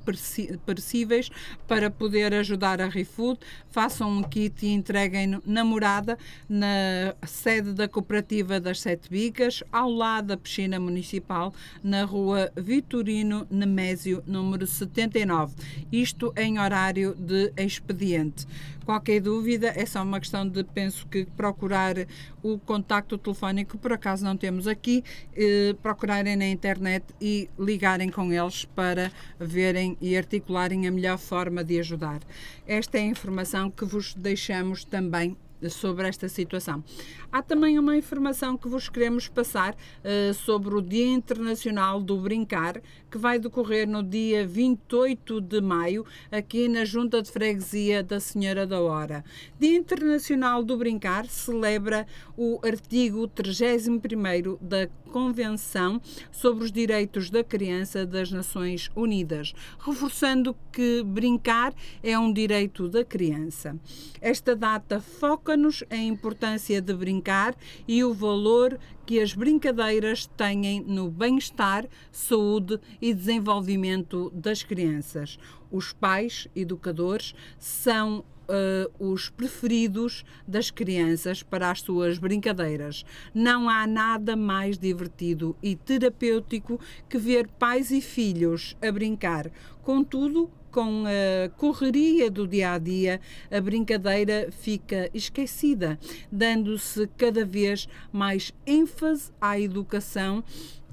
perecíveis para poder ajudar a ReFood. Façam um kit e entreguem na morada, na sede da Cooperativa das Sete Bicas, ao lado da piscina municipal, na rua Vitorino Nemésio, número 79. Isto em horário de expediente. Qualquer dúvida, é só uma questão de, penso que, procurar o contacto telefónico, por acaso não temos aqui, eh, procurarem na internet e ligarem com eles para verem e articularem a melhor forma de ajudar. Esta é a informação que vos deixamos também sobre esta situação. Há também uma informação que vos queremos passar eh, sobre o Dia Internacional do Brincar, que vai decorrer no dia 28 de maio, aqui na Junta de Freguesia da Senhora da Hora. Dia Internacional do Brincar celebra o artigo 31 da Convenção sobre os Direitos da Criança das Nações Unidas, reforçando que brincar é um direito da criança. Esta data foca-nos em importância de brincar e o valor que as brincadeiras têm no bem-estar, saúde e desenvolvimento das crianças. Os pais, educadores, são eh, os preferidos das crianças para as suas brincadeiras. Não há nada mais divertido e terapêutico que ver pais e filhos a brincar. Contudo, com a correria do dia a dia, a brincadeira fica esquecida, dando-se cada vez mais ênfase à educação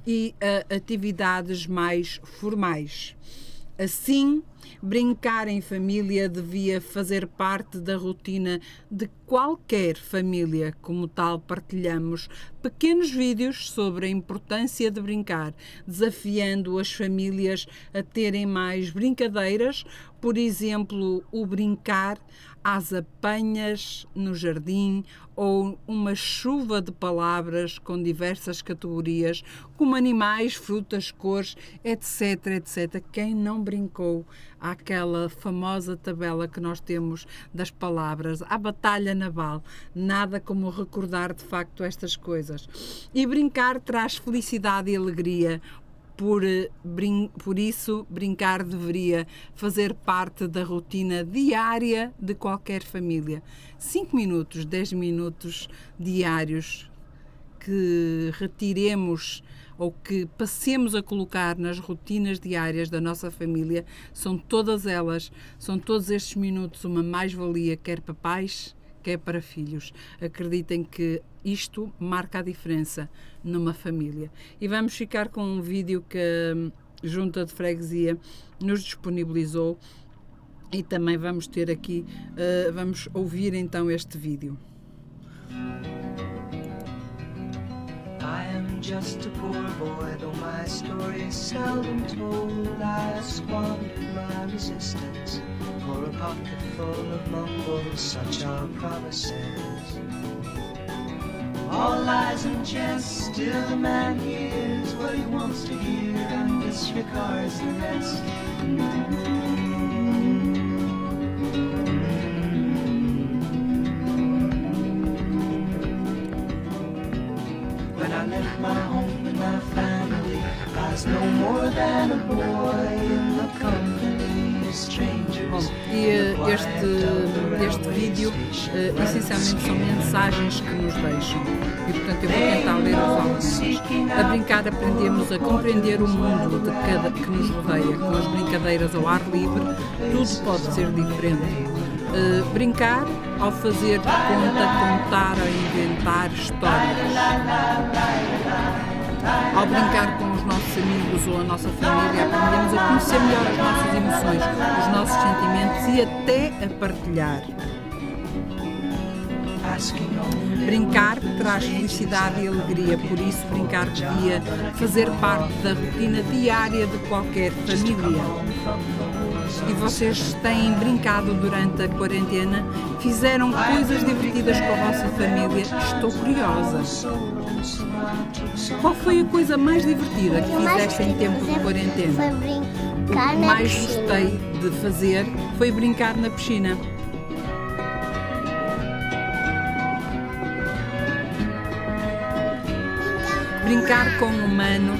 e a atividades mais formais. Assim, brincar em família devia fazer parte da rotina de qualquer família. Como tal, partilhamos pequenos vídeos sobre a importância de brincar, desafiando as famílias a terem mais brincadeiras, por exemplo, o brincar às apanhas no jardim ou uma chuva de palavras com diversas categorias, como animais, frutas, cores, etc, etc. Quem não brincou àquela famosa tabela que nós temos das palavras, à batalha naval, nada como recordar de facto estas coisas. E brincar traz felicidade e alegria, por, eh, por isso, brincar deveria fazer parte da rotina diária de qualquer família. 5 minutos, 10 minutos diários que retiremos ou que passemos a colocar nas rotinas diárias da nossa família, são todas elas, são todos estes minutos uma mais-valia, quer para pais, quer para filhos. Acreditem que isto marca a diferença numa família. E vamos ficar com um vídeo que a Junta de Freguesia nos disponibilizou e também vamos ter aqui, eh, vamos ouvir então este vídeo. I am just a poor boy, though my story is seldom told. I squandered my resistance for a pocket full of mumbles, such are promises. All lies and jest, still the man hears what he wants to hear and disregards the rest. I left my home and my family. I was no more than a boy in the company of Bom, e eh, este, este vídeo eh, essencialmente são mensagens que nos deixam. E portanto eu vou tentar ler algumas. A brincar aprendemos a compreender o mundo de cada que nos rodeia. Com as brincadeiras ao ar livre, tudo pode ser diferente. Eh, brincar ao fazer de conta, contar ou inventar histórias. Ao brincar com os nossos amigos ou a nossa família, aprendemos a conhecer melhor as nossas emoções, os nossos sentimentos e até a partilhar. Brincar traz felicidade e alegria, por isso brincar devia fazer parte da rotina diária de qualquer família. E vocês têm brincado durante a quarentena? Fizeram coisas divertidas com a vossa família? Estou curiosa. Qual foi a coisa mais divertida que fizeste em tempo de quarentena? O que mais gostei de fazer foi brincar na piscina. Brincar com um humano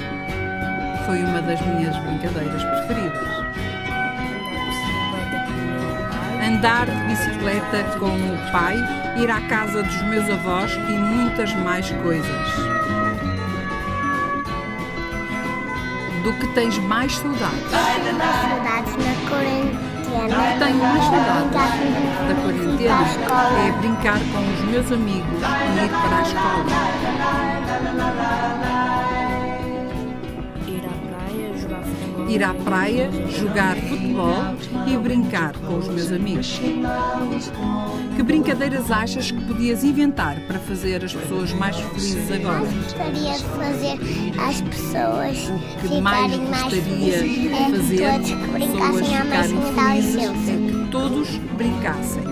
foi uma das minhas brincadeiras preferidas. Andar de bicicleta com o pai, ir à casa dos meus avós e muitas mais coisas. Do que tens mais saudades? Saudades na quarentena. Tenho mais saudades da quarentena é brincar com os meus amigos e ir para a escola. Ir à praia, jogar futebol. E brincar com os meus amigos. Que brincadeiras achas que podias inventar para fazer as pessoas mais felizes agora? Gostaria de fazer as pessoas que mais mais gostaria de É fazer todos que pessoas brincassem à ficarem máxima da felizes é que todos brincassem.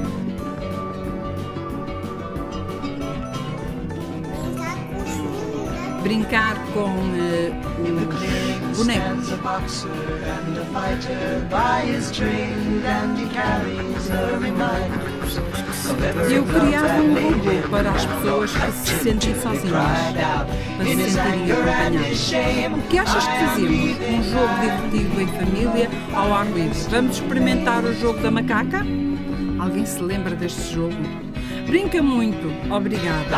Brincar com eh, os every Eu criava um robô para as pessoas que se sentem sozinhas, para se sentirem acompanhadas. O que achas que fazemos? Um jogo divertido em família, ao ar livre. Vamos experimentar o jogo da macaca? Alguém se lembra deste jogo? Brinca muito, obrigada.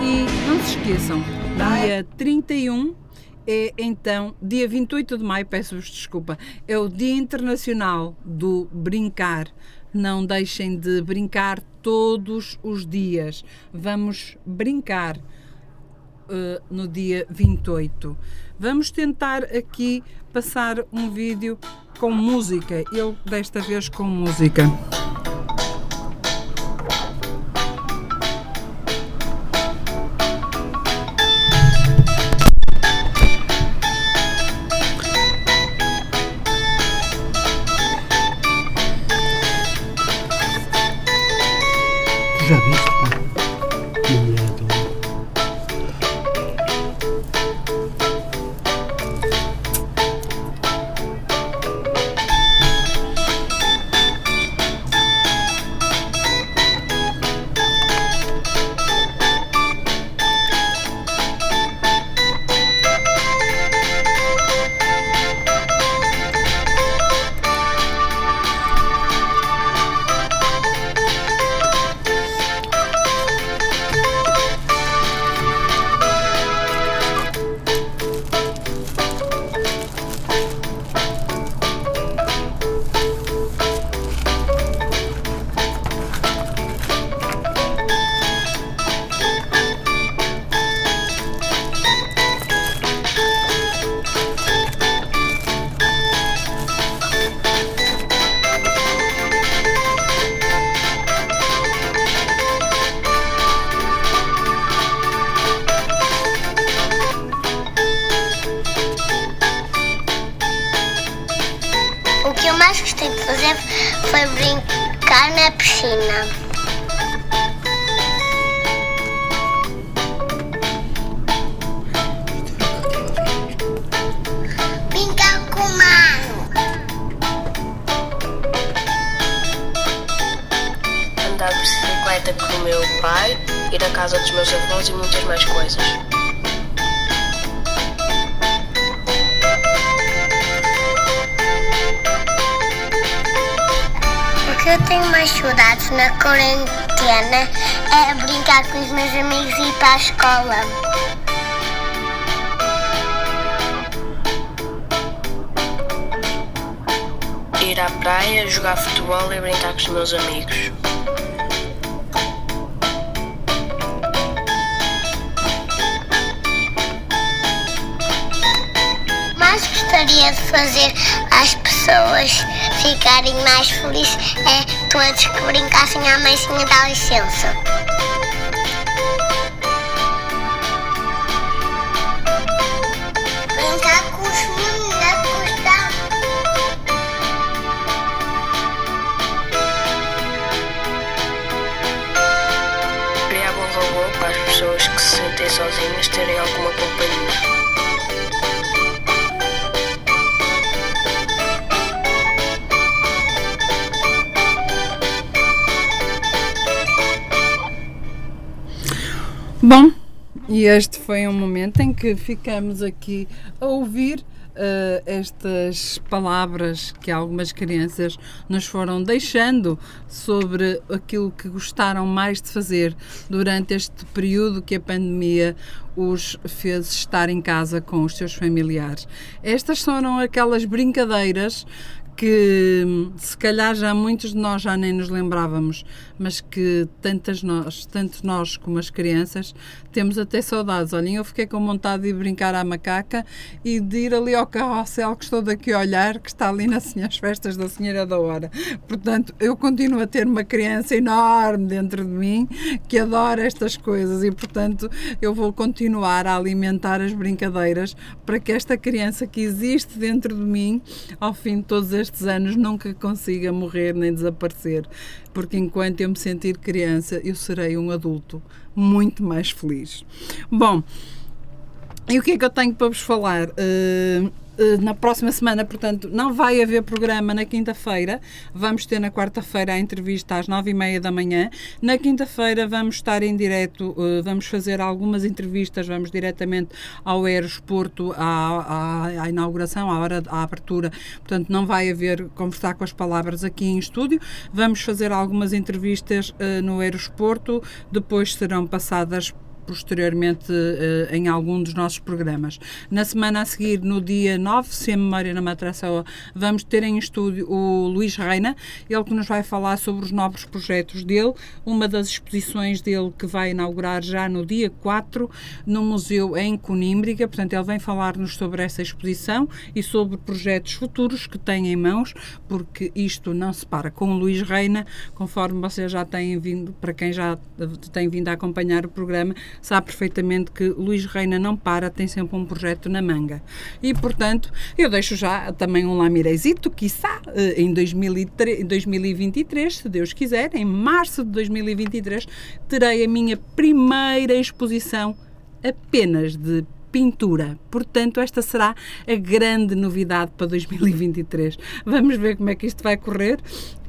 E não se esqueçam, dia 31 é então, dia 28 de maio, peço-vos desculpa, é o Dia Internacional do Brincar. Não deixem de brincar todos os dias. Vamos brincar eh, no dia 28. Vamos tentar aqui passar um vídeo com música. Eu desta vez com música. Que se sentem sozinhas terem alguma companhia. Bom, e este foi um momento em que ficamos aqui a ouvir eh, estas palavras que algumas crianças nos foram deixando sobre aquilo que gostaram mais de fazer durante este período que a pandemia os fez estar em casa com os seus familiares. Estas foram aquelas brincadeiras que se calhar já muitos de nós já nem nos lembrávamos, mas que tantas nós, tanto nós como as crianças, temos até saudades. Olhem, eu fiquei com vontade de brincar à macaca e de ir ali ao carrossel que estou daqui a olhar, que está ali nas Festas da Senhora da Hora. Portanto, eu continuo a ter uma criança enorme dentro de mim que adora estas coisas e, portanto, eu vou continuar a alimentar as brincadeiras para que esta criança que existe dentro de mim, ao fim de todos estes anos, nunca consiga morrer nem desaparecer. Porque enquanto eu me sentir criança, eu serei um adulto muito mais feliz. Bom, e o que é que eu tenho para vos falar? Uh, na próxima semana, portanto, não vai haver programa na quinta-feira. Vamos ter na quarta-feira a entrevista às nove e meia da manhã. Na quinta-feira vamos estar em direto, uh, vamos fazer algumas entrevistas, vamos diretamente ao Aerosporto, à, à, à inauguração, à hora, abertura. Portanto, não vai haver conversar com as palavras aqui em estúdio. Vamos fazer algumas entrevistas no Aerosporto, depois serão passadas posteriormente uh, em algum dos nossos programas. Na semana a seguir, no dia 9, se a memória não me atraça, vamos ter em estúdio o Luís Reina, ele que nos vai falar sobre os novos projetos dele, uma das exposições dele que vai inaugurar já no dia 4 no museu em Conímbriga, portanto ele vem falar-nos sobre essa exposição e sobre projetos futuros que tem em mãos, porque isto não se para com o Luís Reina, conforme vocês já têm vindo, para quem já tem vindo a acompanhar o programa, sabe perfeitamente que Luís Reina não para, tem sempre um projeto na manga. E, portanto, eu deixo já também um lamireizito, quiçá, em 2003, 2023, se Deus quiser, em março de 2023, terei a minha primeira exposição apenas de pintura. Portanto, esta será a grande novidade para 2023. Vamos ver como é que isto vai correr.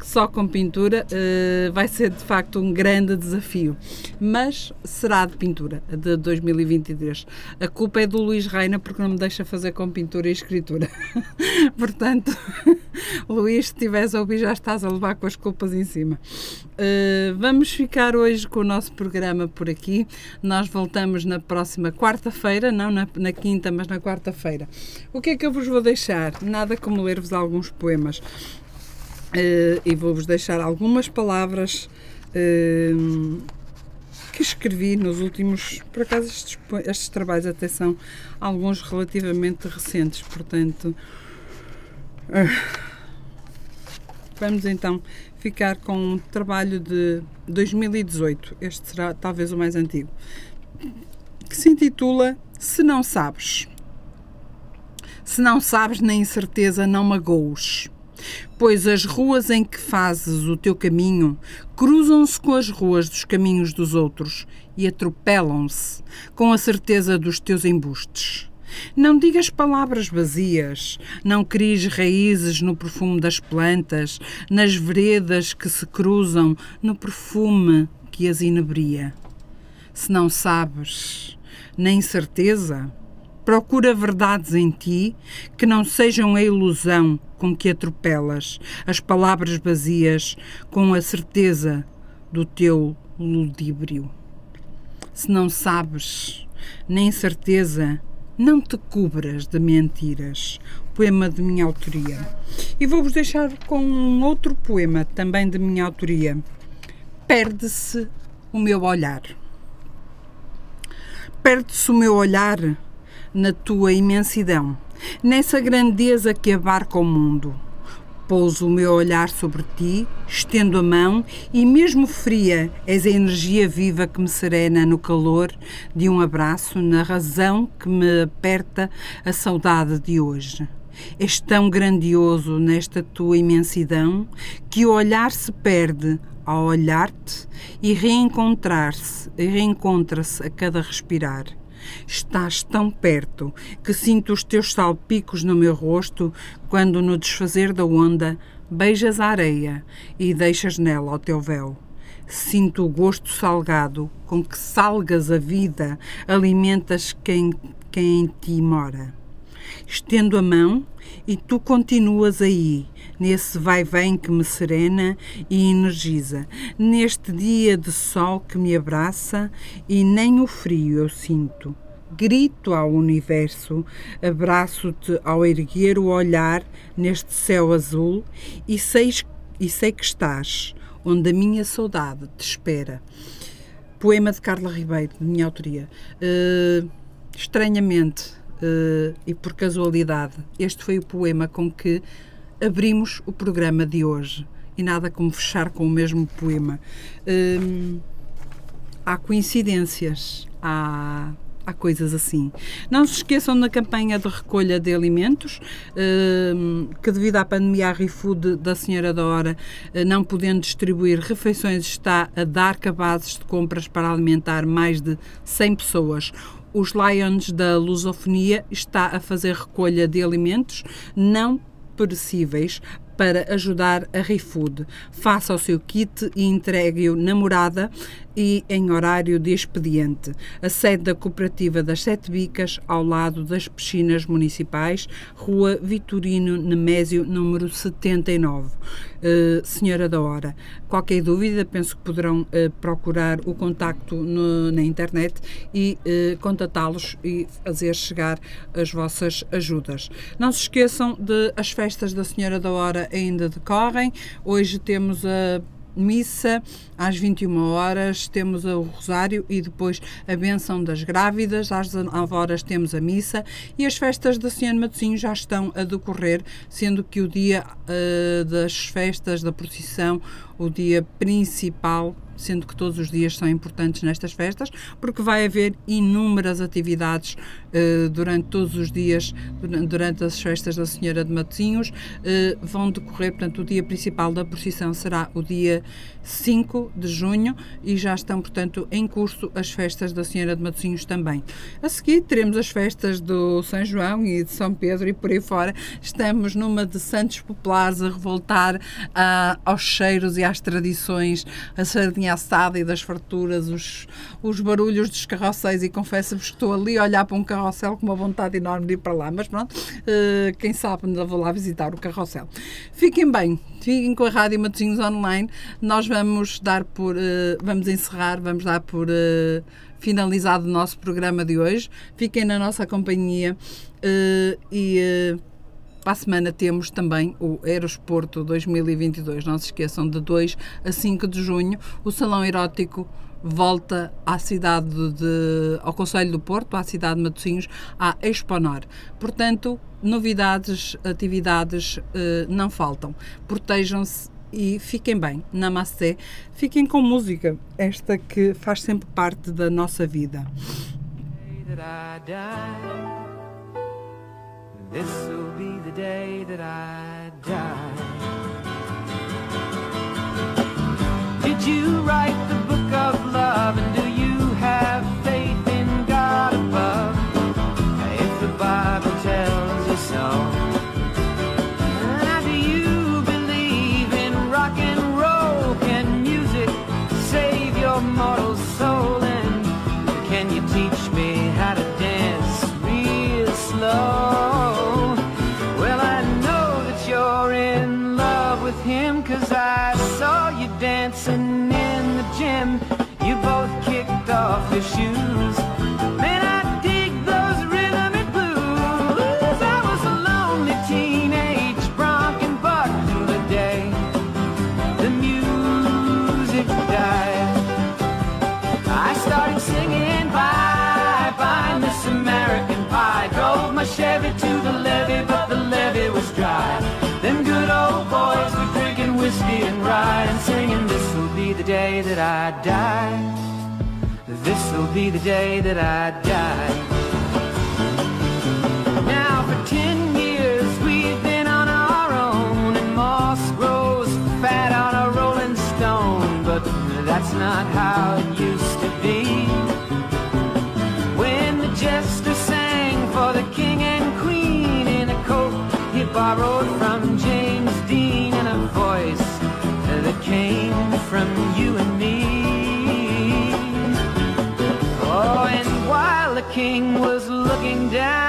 Só com pintura uh, vai ser de facto um grande desafio, mas será de pintura de 2023. A culpa é do Luís Reina porque não me deixa fazer com pintura e escritura. Portanto, Luís, se estiveres a ouvir, já estás a levar com as culpas em cima. Uh, vamos ficar hoje com o nosso programa por aqui. Nós voltamos na próxima quarta-feira, não na, na quinta, mas na quarta-feira. O que é que eu vos vou deixar? Nada como ler-vos alguns poemas. Uh, e vou-vos deixar algumas palavras uh, que escrevi nos últimos. Por acaso, estes, estes, trabalhos até são alguns relativamente recentes, portanto. Uh, vamos então ficar com um trabalho de 2018. Este será talvez o mais antigo, que se intitula Se Não Sabes. Se não sabes, na incerteza não magoes pois as ruas em que fazes o teu caminho cruzam-se com as ruas dos caminhos dos outros e atropelam-se com a certeza dos teus embustes. Não digas palavras vazias, não cries raízes no perfume das plantas, nas veredas que se cruzam, no perfume que as inebria. Se não sabes, nem certeza, Procura verdades em ti que não sejam a ilusão com que atropelas as palavras vazias com a certeza do teu ludíbrio. Se não sabes, nem certeza, não te cubras de mentiras. Poema de minha autoria. E vou-vos deixar com um outro poema, também de minha autoria. Perde-se o meu olhar. Perde-se o meu olhar na tua imensidão, nessa grandeza que abarca o mundo. Pouso o meu olhar sobre ti, estendo a mão e, mesmo fria, és a energia viva que me serena no calor de um abraço, na razão que me aperta a saudade de hoje. És tão grandioso nesta tua imensidão que o olhar se perde ao olhar-te e reencontrar-se, reencontra-se a cada respirar. Estás tão perto que sinto os teus salpicos no meu rosto quando, no desfazer da onda, beijas a areia e deixas nela o teu véu. Sinto o gosto salgado com que salgas a vida, alimentas quem, quem em ti mora. Estendo a mão e tu continuas aí, nesse vai-vem que me serena e energiza, neste dia de sol que me abraça e nem o frio eu sinto. Grito ao universo, abraço-te ao erguer o olhar neste céu azul e sei, e sei que estás onde a minha saudade te espera. Poema de Carla Ribeiro, de minha autoria. Uh, estranhamente, uh, e por casualidade, este foi o poema com que abrimos o programa de hoje. E nada como fechar com o mesmo poema. Uh, há coincidências, há há coisas assim. Não se esqueçam da campanha de recolha de alimentos, que devido à pandemia a ReFood da Senhora da Hora, não podendo distribuir refeições, está a dar cabazes de compras para alimentar mais de 100 pessoas os Lions da Lusofonia está a fazer recolha de alimentos não perecíveis para ajudar a ReFood. Faça o seu kit e entregue-o na morada e em horário de expediente. A sede da Cooperativa das Sete Bicas, ao lado das piscinas municipais, Rua Vitorino Nemésio, número 79. Uh, senhora da Hora, qualquer dúvida, penso que poderão uh, procurar o contacto no, na internet e uh, contatá-los e fazer chegar as vossas ajudas. Não se esqueçam de as festas da Senhora da Hora ainda decorrem. Hoje temos a missa às 21 horas, temos o rosário e depois a benção das grávidas, às 19 horas temos a missa e as festas da Senhora Matosinhos já estão a decorrer, sendo que o dia uh, das festas, da procissão, o dia principal sendo que todos os dias são importantes nestas festas, porque vai haver inúmeras atividades uh, durante todos os dias, durante as festas da Senhora de Matosinhos, uh, vão decorrer, portanto, o dia principal da procissão será o dia 5 de junho e já estão, portanto, em curso as festas da Senhora de Matosinhos também. A seguir teremos as festas do São João e de São Pedro e por aí fora. Estamos numa de Santos Populares a revoltar uh, aos cheiros e às tradições, a sardinha assada e das farturas, os, os barulhos dos carrocéis e confesso-vos que estou ali a olhar para um carrossel com uma vontade enorme de ir para lá, mas pronto, uh, quem sabe ainda vou lá visitar o carrossel. Fiquem bem, fiquem com a Rádio Matosinhos Online, nós vamos dar por, uh, vamos encerrar, vamos dar por uh, finalizado o nosso programa de hoje, fiquem na nossa companhia e para a semana temos também o Aerosporto 2022. Não se esqueçam, de 2 a 5 de junho, o Salão Erótico volta à cidade de, ao Conselho do Porto, à cidade de Matosinhos, à Exponor. Portanto, novidades, atividades não faltam. Protejam-se e fiquem bem. Namastê. Fiquem com música, esta que faz sempre parte da nossa vida. This will be the day that I die. Did you write the book of love and do you have faith in God above? Day that I die. Now for ten years we've been on our own, and moss grows fat on a rolling stone. But that's not how it used to be. When the jester sang for the king and queen in a coat he borrowed from James Dean and a voice that came from you and king was looking down.